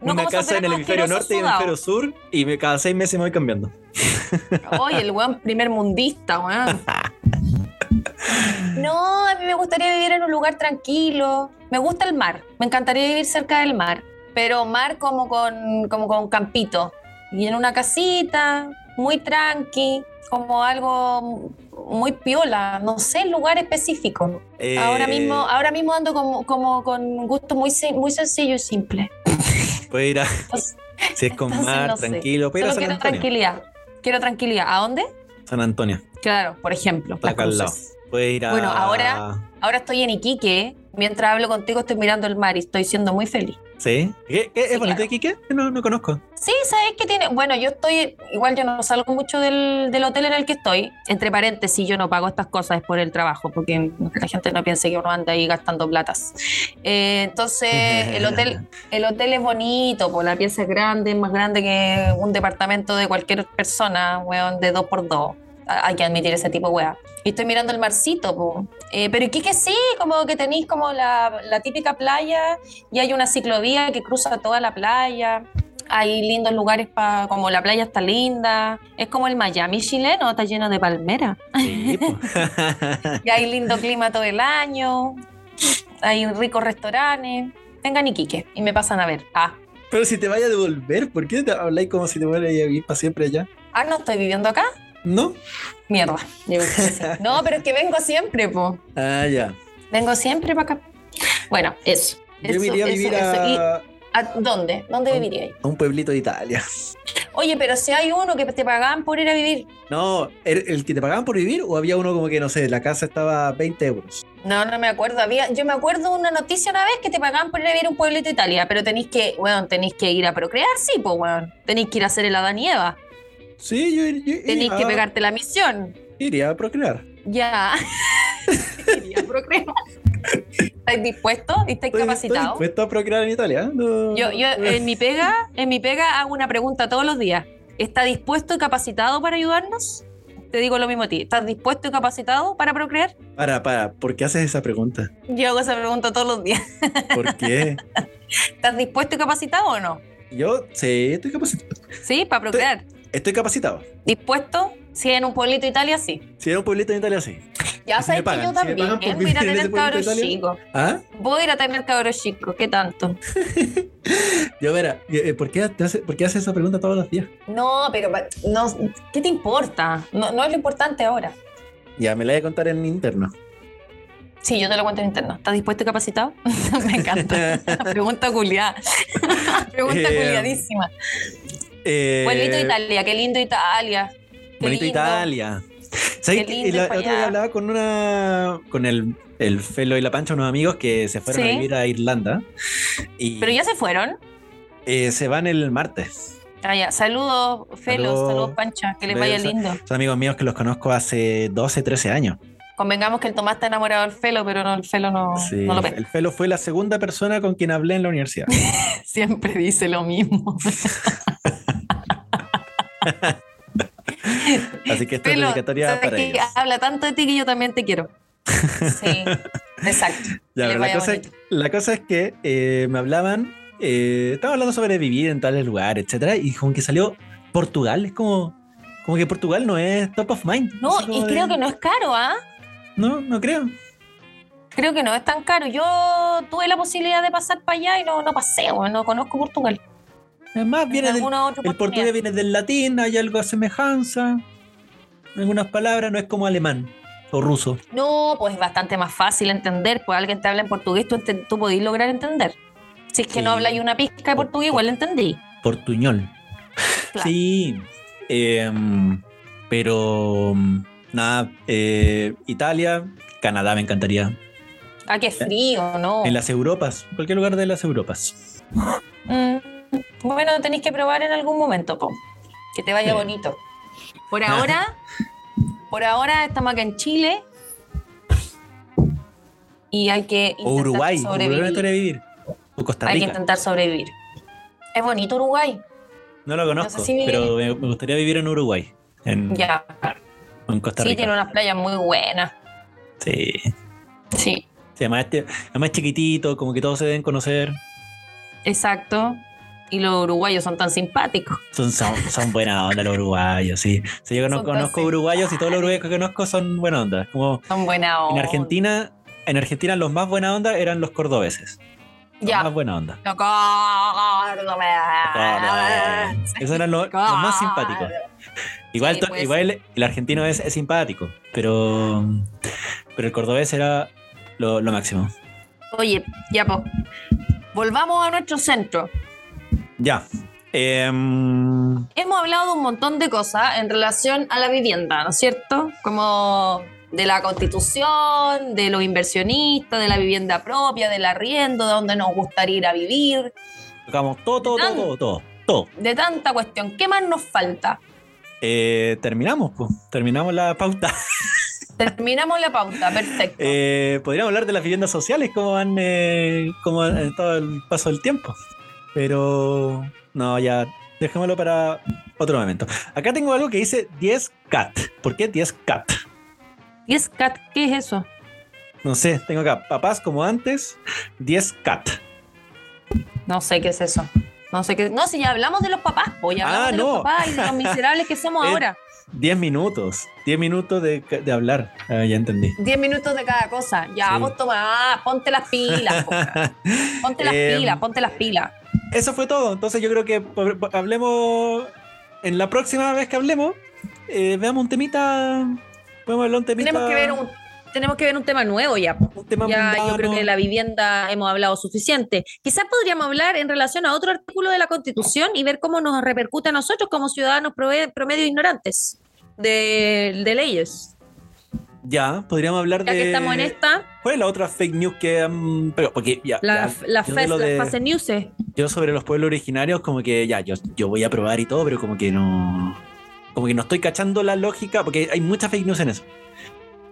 Speaker 2: No
Speaker 1: Una casa en el hemisferio norte y el hemisferio sur y me, cada seis meses me voy cambiando.
Speaker 2: Oye, el weón primer mundista, weón. No, a mí me gustaría vivir en un lugar tranquilo. Me gusta el mar. Me encantaría vivir cerca del mar. Pero mar como con, como con campito. Y en una casita, muy tranqui, como algo muy piola. No sé, lugar específico.
Speaker 1: Eh,
Speaker 2: Ahora mismo, ahora mismo ando como, como con gusto muy, muy sencillo y simple.
Speaker 1: Puedo ir a. Si es con
Speaker 2: entonces
Speaker 1: mar,
Speaker 2: no sé.
Speaker 1: tranquilo. Puedo ir a
Speaker 2: Solo
Speaker 1: San
Speaker 2: quiero
Speaker 1: Antonio.
Speaker 2: tranquilidad. Quiero tranquilidad. ¿A dónde?
Speaker 1: San Antonio.
Speaker 2: Claro, por ejemplo.
Speaker 1: Está acá al lado. Puede ir a.
Speaker 2: Bueno, ahora- Ahora estoy en Iquique. Mientras hablo contigo estoy mirando el mar y estoy siendo muy feliz.
Speaker 1: ¿Sí? ¿Qué, ¿Es bonito
Speaker 2: claro.
Speaker 1: Iquique? No, no conozco.
Speaker 2: Sí, ¿sabes qué tiene? Bueno, yo estoy, igual yo no salgo mucho del, del hotel en el que estoy. Entre paréntesis, yo no pago estas cosas por el trabajo, porque la gente no piense que uno anda ahí gastando platas. Eh, entonces, el hotel, el hotel es bonito, pues la pieza es grande, es más grande que un departamento de cualquier persona, weón, de dos por dos. Hay que admitir ese tipo de weá. Y estoy mirando el marcito. Eh, pero que sí, como que tenéis como la, la típica playa y hay una ciclovía que cruza toda la playa. Hay lindos lugares para, como la playa está linda. Es como el Miami chileno, está lleno de palmeras.
Speaker 1: Sí.
Speaker 2: Y hay lindo clima todo el año. Hay ricos restaurantes. Vengan Iquique y me pasan a ver. Ah,
Speaker 1: Pero si te vaya a devolver, ¿por qué te habláis como si te fueras a vivir para siempre allá?
Speaker 2: ah, no estoy viviendo acá.
Speaker 1: ¿No?
Speaker 2: Mierda. No, pero es que vengo siempre, po.
Speaker 1: Ah, ya.
Speaker 2: Vengo siempre para acá. Bueno, eso.
Speaker 1: Yo
Speaker 2: Eso,
Speaker 1: iría a vivir
Speaker 2: eso. ¿Y
Speaker 1: a,
Speaker 2: a dónde? ¿Dónde viviríais?
Speaker 1: a un pueblito de Italia.
Speaker 2: Oye, pero si hay uno que te pagaban por ir a vivir.
Speaker 1: No, ¿el, el que te pagaban por vivir o había uno como que, no sé, la casa estaba a 20 euros?
Speaker 2: No, no me acuerdo. Había, yo me acuerdo de una noticia una vez que te pagaban por ir a vivir a un pueblito de Italia, pero tenéis que, bueno, tenéis que ir a procrear, sí, pues, weón. Tenéis que ir a hacer el Adán y Eva.
Speaker 1: Sí, yo, yo
Speaker 2: Tenéis que pegarte la misión.
Speaker 1: iría a procrear.
Speaker 2: Ya. Iría a procrear. ¿Estáis dispuestos? ¿Estáis capacitados?
Speaker 1: dispuesto a procrear en Italia. ¿eh? No-
Speaker 2: Yo, yo en mi pega, en mi pega hago una pregunta todos los días. ¿Está dispuesto y capacitado para ayudarnos? Te digo lo mismo a ti. ¿Estás dispuesto y capacitado para procrear?
Speaker 1: Para, para, ¿por qué haces esa pregunta?
Speaker 2: Yo hago esa pregunta todos los días.
Speaker 1: ¿Por qué?
Speaker 2: ¿Estás dispuesto y capacitado o no?
Speaker 1: Yo, sí, estoy capacitado.
Speaker 2: Sí, para procrear.
Speaker 1: Estoy capacitado.
Speaker 2: ¿Dispuesto? Sí, en un pueblito de Italia, sí.
Speaker 1: Si era un pueblito en Italia, sí.
Speaker 2: Ya
Speaker 1: ¿Y si
Speaker 2: sabes que yo?
Speaker 1: ¿Si
Speaker 2: también voy a ir a
Speaker 1: en
Speaker 2: tener cabros
Speaker 1: de
Speaker 2: chicos.
Speaker 1: ¿Ah?
Speaker 2: Voy a ir a tener cabros chicos. ¿Qué tanto?
Speaker 1: Yo, verá, eh, ¿por qué, te hace- ¿por qué haces esa pregunta todos los días?
Speaker 2: No, pero no, ¿qué te importa? No, no es lo importante ahora.
Speaker 1: Ya, me la voy a contar en interno.
Speaker 2: Sí, yo te lo cuento en interno. ¿Estás dispuesto y capacitado? Me encanta. Pregunta culiada. Pregunta
Speaker 1: Eh,
Speaker 2: culiadísima.
Speaker 1: Eh,
Speaker 2: Pueblito Italia, qué lindo Italia. Qué
Speaker 1: Bonito
Speaker 2: lindo.
Speaker 1: Italia. ¿Sabes
Speaker 2: Qué lindo
Speaker 1: La, otra vez
Speaker 2: allá.
Speaker 1: hablaba con una con el, el Felo y la Pancha, unos amigos que se fueron
Speaker 2: Sí.
Speaker 1: a vivir a Irlanda. Y
Speaker 2: Pero ya se fueron.
Speaker 1: eh, se van el martes.
Speaker 2: Ah, ya. Saludos, Felos,
Speaker 1: Saludos.
Speaker 2: saludos, Pancha, que les vaya lindo.
Speaker 1: Son amigos míos que los conozco hace 12, 13 años.
Speaker 2: Convengamos que el Tomás está enamorado del Felo, pero no, el Felo no,
Speaker 1: Sí,
Speaker 2: no lo
Speaker 1: el
Speaker 2: ve.
Speaker 1: Felo fue la segunda persona con quien hablé en la universidad.
Speaker 2: Siempre dice lo mismo.
Speaker 1: Así que esta es
Speaker 2: Felo,
Speaker 1: dedicatoria
Speaker 2: ¿sabes
Speaker 1: para ellos.
Speaker 2: habla tanto de ti que yo también te quiero. Sí, exacto.
Speaker 1: Ya, pero la, cosa,
Speaker 2: bonito.
Speaker 1: la cosa es que eh, me hablaban, eh, estaba hablando sobre vivir en tales lugares, etcétera, y como que salió Portugal, es como, como que Portugal no es top of mind.
Speaker 2: No, y
Speaker 1: de-
Speaker 2: creo que no es caro, ¿ah?
Speaker 1: No, no creo.
Speaker 2: Creo que no es tan caro. Yo tuve la posibilidad de pasar para allá y no, no pasé, no conozco Portugal.
Speaker 1: Además, viene
Speaker 2: En
Speaker 1: del, el portugués viene del latín, hay algo de semejanza. En algunas palabras no es como alemán o ruso.
Speaker 2: No, pues es bastante más fácil entender. Pues alguien te habla en portugués, tú, tú podís lograr entender. Si es que
Speaker 1: Sí.
Speaker 2: no hablas una pizca de
Speaker 1: Por-
Speaker 2: portugués, igual entendí.
Speaker 1: Portuñol.
Speaker 2: Claro.
Speaker 1: Sí. em, pero nada, eh, Italia, Canadá me encantaría.
Speaker 2: Ah, qué frío, ¿no?
Speaker 1: En las Europas, cualquier lugar de las Europas.
Speaker 2: Mm, bueno, tenéis que probar en algún momento, po. Que te vaya
Speaker 1: Sí.
Speaker 2: bonito. Por ahora, por ahora estamos acá en Chile. Y hay que
Speaker 1: O
Speaker 2: intentar
Speaker 1: Uruguay,
Speaker 2: sobrevivir.
Speaker 1: Uruguay me vivir. O Costa
Speaker 2: Hay que
Speaker 1: Rica.
Speaker 2: intentar sobrevivir. Es bonito Uruguay.
Speaker 1: No lo conozco,
Speaker 2: No sé si-
Speaker 1: pero me, me gustaría vivir en Uruguay. En,
Speaker 2: Ya.
Speaker 1: o en Costa
Speaker 2: Sí,
Speaker 1: Rica.
Speaker 2: tiene unas playas muy buenas.
Speaker 1: Sí.
Speaker 2: Sí,
Speaker 1: Sí, además, este- además es chiquitito, como que todos se deben conocer.
Speaker 2: exacto. Y los uruguayos son tan simpáticos.
Speaker 1: Son, son, son buena onda los uruguayos, sí. Sí, yo conozco
Speaker 2: tan
Speaker 1: uruguayos y todos los uruguayos que conozco son buena onda. Como
Speaker 2: Son buena
Speaker 1: en
Speaker 2: onda.
Speaker 1: Argentina, en Argentina los más buena onda eran los cordobeses. Los
Speaker 2: Ya.
Speaker 1: más buena onda.
Speaker 2: No, córdome.
Speaker 1: Esos eran los, los más simpáticos. Igual,
Speaker 2: Sí, puede
Speaker 1: igual el, el argentino es, es simpático, pero, pero el cordobés era lo, lo máximo.
Speaker 2: Oye, ya pues. Volvamos a nuestro centro.
Speaker 1: Ya. Em,
Speaker 2: Hemos hablado de un montón de cosas en relación a la vivienda, ¿no es cierto? Como de la constitución, de los inversionistas, de la vivienda propia, del arriendo, de dónde nos gustaría ir a vivir,
Speaker 1: tocamos todo, todo, todo, todo, todo. todo.
Speaker 2: de tanta cuestión. ¿Qué más nos falta?
Speaker 1: Eh, terminamos, pues. Terminamos la pauta.
Speaker 2: Terminamos la pauta, perfecto.
Speaker 1: Eh, podríamos hablar de las viviendas sociales, cómo han, eh, cómo han estado el paso del tiempo. Pero no, ya, dejémoslo para, otro momento. Acá tengo algo que dice 10 cat. ¿Por qué 10 cat?
Speaker 2: ¿Y es cat? ¿Qué es eso?
Speaker 1: No sé, tengo acá papás como antes, 10 cat.
Speaker 2: No sé qué es eso. No sé qué. No, si ya hablamos de los papás, pues ya hablamos
Speaker 1: Ah,
Speaker 2: de
Speaker 1: no.
Speaker 2: los papás y de los miserables que somos
Speaker 1: Eh,
Speaker 2: ahora.
Speaker 1: 10 minutos. 10 minutos de, de hablar. Ah, ya entendí.
Speaker 2: 10 minutos de cada cosa. Ya,
Speaker 1: Sí.
Speaker 2: vos toma, ah, ponte las pilas, po. ponte las
Speaker 1: Em,
Speaker 2: pilas, ponte las pilas.
Speaker 1: Eso fue todo. Entonces yo creo que hablemos. En la próxima vez que hablemos, eh, veamos un temita. Podemos hablar un temita.
Speaker 2: Tenemos que ver un, tenemos que ver un tema nuevo ya.
Speaker 1: un tema
Speaker 2: Ya,
Speaker 1: mundano.
Speaker 2: yo creo que de la vivienda hemos hablado suficiente. Quizás podríamos hablar en relación a otro artículo de la Constitución y ver cómo nos repercute a nosotros como ciudadanos promedio ignorantes de, de leyes.
Speaker 1: Ya, podríamos hablar
Speaker 2: Ya
Speaker 1: de.
Speaker 2: que estamos en esta,
Speaker 1: ¿Cuál es la otra fake news que. mm, pero, porque ya.
Speaker 2: la,
Speaker 1: ya,
Speaker 2: la,
Speaker 1: yo,
Speaker 2: fes-
Speaker 1: de lo
Speaker 2: la
Speaker 1: de-
Speaker 2: fase news.
Speaker 1: yo sobre los pueblos originarios, como que ya, yo, yo voy a probar y todo, pero como que no. Como que no estoy cachando la lógica, porque hay mucha fake news en eso.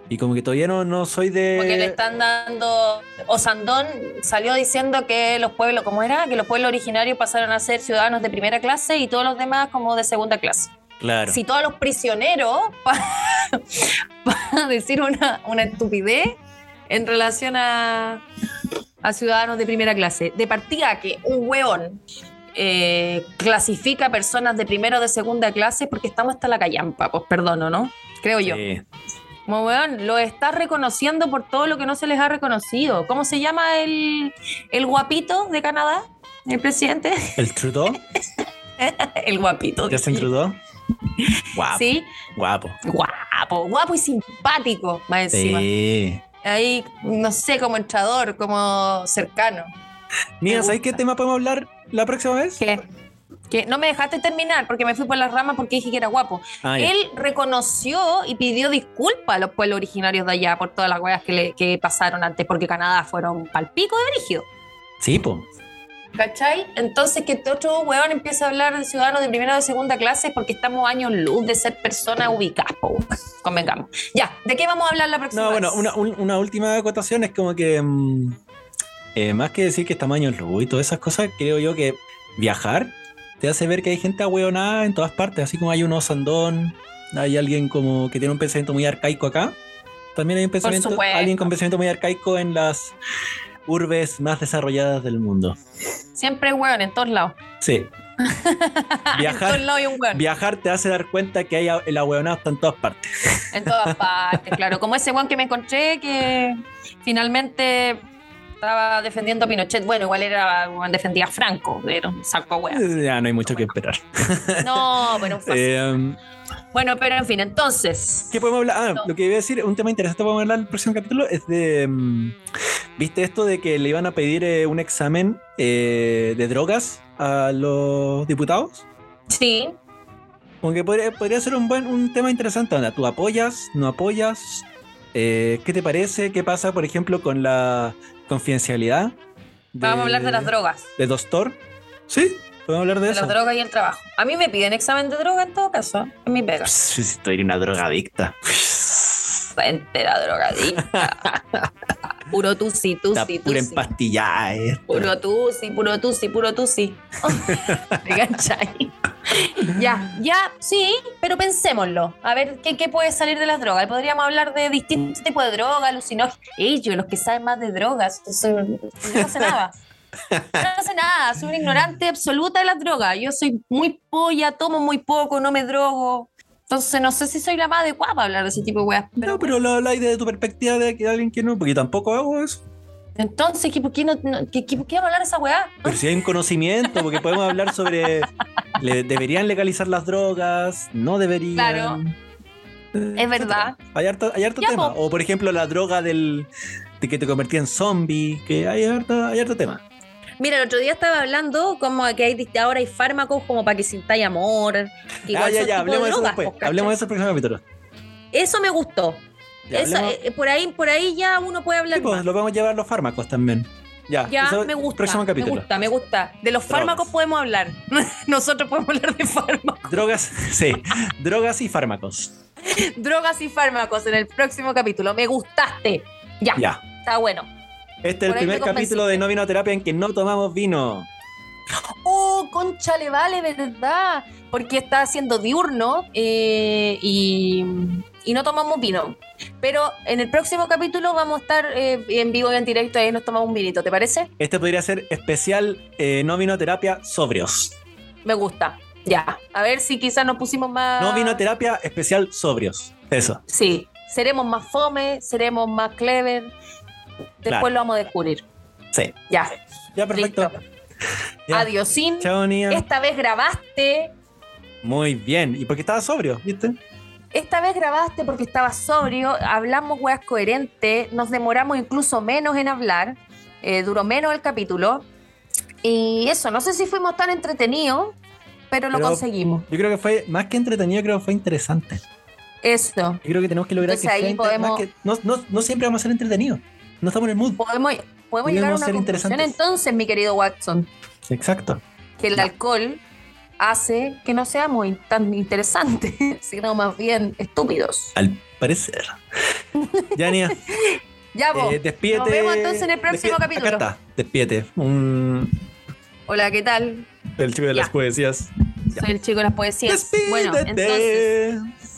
Speaker 1: Y como que todavía no, no soy de.
Speaker 2: Porque le están dando. Osandón salió diciendo que los pueblos, ¿cómo era? Que los pueblos originarios pasaron a ser ciudadanos de primera clase y todos los demás como de segunda clase.
Speaker 1: Claro.
Speaker 2: Si todos los prisioneros, para decir una, una estupidez en relación a, a ciudadanos de primera clase. De partida que un hueón eh, clasifica personas de primera o de segunda clase porque estamos hasta la callampa, pues perdono, ¿no? Creo yo.
Speaker 1: Sí.
Speaker 2: Como weón, lo está reconociendo por todo lo que no se les ha reconocido. ¿Cómo se llama el, el guapito de Canadá? El presidente.
Speaker 1: ¿El Trudeau?
Speaker 2: el guapito.
Speaker 1: ¿Justin Trudeau? Guapo.
Speaker 2: Sí,
Speaker 1: Guapo.
Speaker 2: guapo, guapo y simpático, más encima.
Speaker 1: Sí.
Speaker 2: Ahí, no sé, como entrador, como cercano.
Speaker 1: Mira, ¿sabes qué tema podemos hablar la próxima vez?
Speaker 2: ¿Qué? Que no me dejaste terminar porque me fui por las ramas porque dije que era guapo.
Speaker 1: Ah.
Speaker 2: Él reconoció y pidió disculpas a los pueblos originarios de allá por todas las weas que, le, que pasaron antes, porque Canadá fueron palpico de brígido.
Speaker 1: Sí, po.
Speaker 2: ¿Cachai? Entonces que este otro weón empieza a hablar de ciudadanos de primera o de segunda clase porque estamos años luz de ser personas ubicadas, po, convengamos. Ya, ¿de qué vamos a hablar la próxima
Speaker 1: No,
Speaker 2: vez?
Speaker 1: bueno, una, un- una última acotación es como que. mm, eh, más que decir que es tamaño luz y todas esas cosas, creo yo que viajar te hace ver que hay gente ahueonada en todas partes, así como hay un osandón, hay alguien como que tiene un pensamiento muy arcaico acá. También hay un pensamiento, alguien con pensamiento muy arcaico en las urbes más desarrolladas del mundo.
Speaker 2: Siempre hay weón en todos lados.
Speaker 1: Sí.
Speaker 2: en
Speaker 1: Viajar,
Speaker 2: todos lados hay un weón.
Speaker 1: viajar te hace dar cuenta que hay el ahueonado está en todas partes.
Speaker 2: En todas partes, claro. Como ese weón que me encontré que finalmente estaba defendiendo a Pinochet. Bueno, igual era defendía a Franco, un saco weón.
Speaker 1: Ya no hay mucho que esperar.
Speaker 2: No, pero fácil.
Speaker 1: Eh,
Speaker 2: Bueno, pero en fin, entonces.
Speaker 1: ¿Qué podemos hablar? Ah,
Speaker 2: No.
Speaker 1: lo que iba a decir, un tema interesante podemos hablar en el próximo capítulo es de. mm, ¿Viste esto de que le iban a pedir eh, un examen eh, de drogas a los diputados?
Speaker 2: Sí,
Speaker 1: Como que podría, podría ser un buen un tema interesante. Onda, ¿Tú apoyas? ¿No apoyas? Eh, ¿Qué te parece? ¿Qué pasa, por ejemplo, con la confidencialidad? de-
Speaker 2: vamos a hablar de las drogas.
Speaker 1: ¿De Dostor? Sí, podemos hablar de,
Speaker 2: De
Speaker 1: eso.
Speaker 2: las drogas y el trabajo. A mí me piden examen de droga en todo caso, en mi pega.
Speaker 1: Pss, Estoy una drogadicta.
Speaker 2: Entera drogadicta. puro tusi,
Speaker 1: Está
Speaker 2: tusi,
Speaker 1: pura
Speaker 2: tusi.
Speaker 1: empastillada.
Speaker 2: Puro tusi, puro tusi, puro tusi. ¿Me cachai? Ya, ya, sí, pero pensémoslo. A ver, ¿qué, qué puede salir de las drogas? Podríamos hablar de distintos tipos de drogas, alucinógenos. Ellos, los que saben más de drogas, son- no sé nada. No sé nada, soy una ignorante absoluta de las drogas. Yo soy muy polla, tomo muy poco, no me drogo. Entonces no sé si soy la más adecuada para hablar de ese tipo de weas. Pero,
Speaker 1: no, pero lo habláis de tu perspectiva de, de alguien que no, porque yo tampoco hago eso.
Speaker 2: entonces, ¿qué, ¿por qué no, no- qué, qué- por qué vamos a hablar de esa wea?
Speaker 1: Pero si hay un conocimiento, porque podemos hablar sobre. le- ¿Deberían legalizar las drogas? ¿No deberían?
Speaker 2: Claro.
Speaker 1: Eh,
Speaker 2: Es verdad.
Speaker 1: Hay harto, hay harto tema.
Speaker 2: po.
Speaker 1: O por ejemplo, la droga del. de que te convertía en zombie, que hay harto, hay harto tema.
Speaker 2: Mira, el otro día estaba hablando como que hay ahora hay fármacos como para que sintáis amor. Que
Speaker 1: Ah, ya, ya, hablemos de eso después.
Speaker 2: pues.
Speaker 1: Hablemos de eso el próximo capítulo.
Speaker 2: Eso me gustó.
Speaker 1: Ya,
Speaker 2: Eso,
Speaker 1: hablemos-
Speaker 2: eh, por ahí, por ahí ya uno puede hablar
Speaker 1: Sí, pues,
Speaker 2: más.
Speaker 1: lo a llevar los fármacos también. Ya,
Speaker 2: Ya,
Speaker 1: eso-
Speaker 2: me gusta.
Speaker 1: Próximo
Speaker 2: Me
Speaker 1: capítulo.
Speaker 2: gusta, me gusta. De los
Speaker 1: Drogas.
Speaker 2: fármacos podemos hablar. Nosotros podemos hablar de fármacos.
Speaker 1: Drogas, sí. drogas y fármacos.
Speaker 2: Drogas y fármacos en el próximo capítulo. Me gustaste. Ya,
Speaker 1: Ya.
Speaker 2: está bueno.
Speaker 1: Este es el primer
Speaker 2: me
Speaker 1: capítulo de No Vino Terapia en que no tomamos vino.
Speaker 2: Oh, concha le vale, ¿verdad? Porque está haciendo diurno eh, y, y no tomamos vino. Pero en el próximo capítulo vamos a estar eh, en vivo y en directo, ahí nos tomamos un vinito, ¿te parece?
Speaker 1: Este podría ser especial eh, no vinoterapia sobrios.
Speaker 2: Me gusta. Ya. A ver si quizás nos pusimos más.
Speaker 1: No vinoterapia especial sobrios. Eso.
Speaker 2: Sí. Seremos más fome, seremos más clever. Después
Speaker 1: Claro.
Speaker 2: lo vamos a descubrir.
Speaker 1: Sí.
Speaker 2: Ya.
Speaker 1: Ya, perfecto. Ya.
Speaker 2: Adiosín.
Speaker 1: Chao, Nia.
Speaker 2: Esta vez grabaste.
Speaker 1: Muy bien. ¿Y porque estaba sobrio? ¿Viste?
Speaker 2: Esta vez grabaste porque estaba sobrio, hablamos weas coherentes, nos demoramos incluso menos en hablar, eh, duró menos el capítulo. Y eso, no sé si fuimos tan entretenidos, pero lo
Speaker 1: Pero-
Speaker 2: conseguimos.
Speaker 1: Yo creo que fue más que entretenido, creo que fue interesante.
Speaker 2: Eso.
Speaker 1: Yo creo que tenemos que lograr
Speaker 2: Entonces
Speaker 1: que
Speaker 2: ahí
Speaker 1: sea
Speaker 2: podemos-
Speaker 1: que- no, no, no siempre vamos a ser entretenidos. No estamos en el mood.
Speaker 2: Podemos, podemos llegar a una conclusión entonces, mi querido Watson,
Speaker 1: Exacto.
Speaker 2: que el alcohol hace que no seamos tan interesantes, sino más bien estúpidos.
Speaker 1: Al parecer. Yania,
Speaker 2: Ya, vos.
Speaker 1: eh, despídete.
Speaker 2: Nos vemos entonces en el próximo capítulo.
Speaker 1: Acá está. Despídete.
Speaker 2: Hola, ¿qué tal?
Speaker 1: el chico de
Speaker 2: Ya.
Speaker 1: las poesías.
Speaker 2: Soy el chico de las poesías.
Speaker 1: Despídete.
Speaker 2: Bueno, entonces.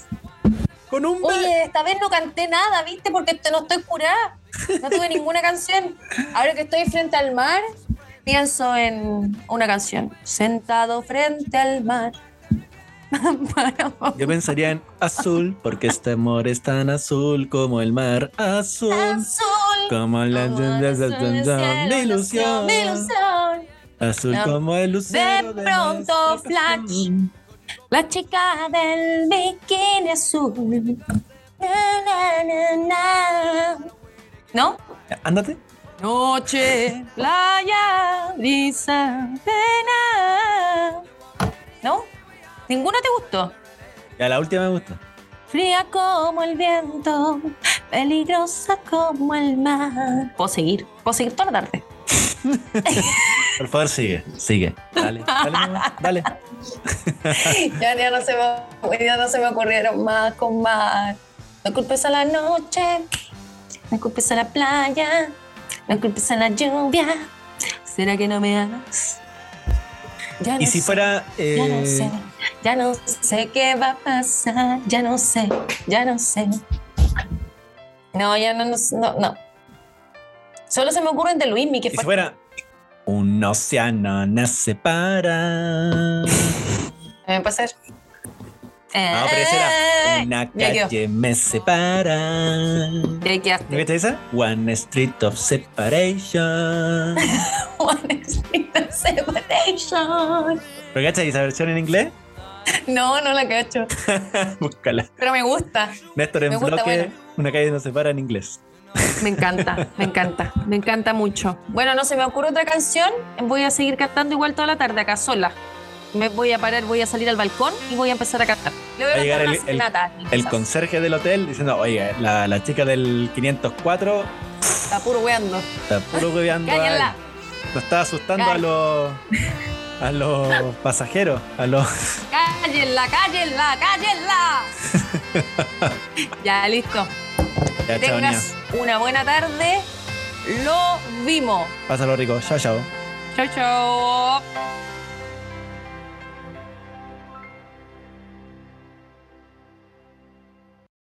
Speaker 1: Con un.
Speaker 2: Oye, esta vez no canté nada, ¿viste? Porque no estoy curada. No tuve ninguna canción. Ahora que estoy frente al mar, pienso en una canción. Sentado frente al mar.
Speaker 1: Yo pensaría en azul, porque este amor es tan azul como el mar azul.
Speaker 2: Azul.
Speaker 1: Como la
Speaker 2: como azul
Speaker 1: mi ilusión.
Speaker 2: mi ilusión.
Speaker 1: Azul
Speaker 2: No.
Speaker 1: como el lucero.
Speaker 2: De pronto, flash. La chica del bikini azul. Na, na, na, na. ¿No?
Speaker 1: Ándate.
Speaker 2: Noche, playa, brisa, pena. ¿No? ¿Ninguna te gustó?
Speaker 1: Ya la última me gusta.
Speaker 2: Fría como el viento, peligrosa como el mar. Puedo seguir, puedo seguir toda la tarde.
Speaker 1: Por favor, sigue. Sigue. Dale. Dale. mamá, Dale.
Speaker 2: Ya, ya, no se me, ya no se me ocurrieron más con más. No culpes a la noche, no culpes a la playa, no culpes a la lluvia. ¿Será que no me amas? Ya no
Speaker 1: Y si
Speaker 2: sé.
Speaker 1: fuera.
Speaker 2: Ya no
Speaker 1: eh,
Speaker 2: sé, ya no sé qué va a pasar, ya no sé, ya no sé. No, ya no, no, no. Solo se me ocurren de Luis, que
Speaker 1: Y si
Speaker 2: fue.
Speaker 1: fuera. Un océano nos separa.
Speaker 2: Me puede ser.
Speaker 1: No, pero esa era.
Speaker 2: Eh,
Speaker 1: Una calle me separa.
Speaker 2: Ya quedaste.
Speaker 1: ¿No viste esa? One Street of Separation.
Speaker 2: One Street of Separation.
Speaker 1: ¿Pero cachai esa versión en inglés?
Speaker 2: No, no la cacho.
Speaker 1: Búscala.
Speaker 2: Pero me gusta.
Speaker 1: Néstor en
Speaker 2: Me gusta,
Speaker 1: bloque.
Speaker 2: bueno.
Speaker 1: Una calle nos separa en inglés.
Speaker 2: Me encanta, me encanta, me encanta mucho. Bueno, no se me ocurre otra canción. Voy a seguir cantando igual toda la tarde acá sola. Me voy a parar, voy a salir al balcón y voy a empezar a cantar. Le voy a,
Speaker 1: a llegar el- El conserje del hotel diciendo, oye, la, la chica del 504
Speaker 2: Está puro weando.
Speaker 1: está puro
Speaker 2: Cállenla.
Speaker 1: Nos está asustando a los a los pasajeros, a los
Speaker 2: Cállenla, cállenla, cállenla. ya, listo.
Speaker 1: ya,
Speaker 2: Que
Speaker 1: chao, niña.
Speaker 2: tengas una buena tarde. Lo vimos.
Speaker 1: Pásalo rico. Chao, chao.
Speaker 2: Chau, chau.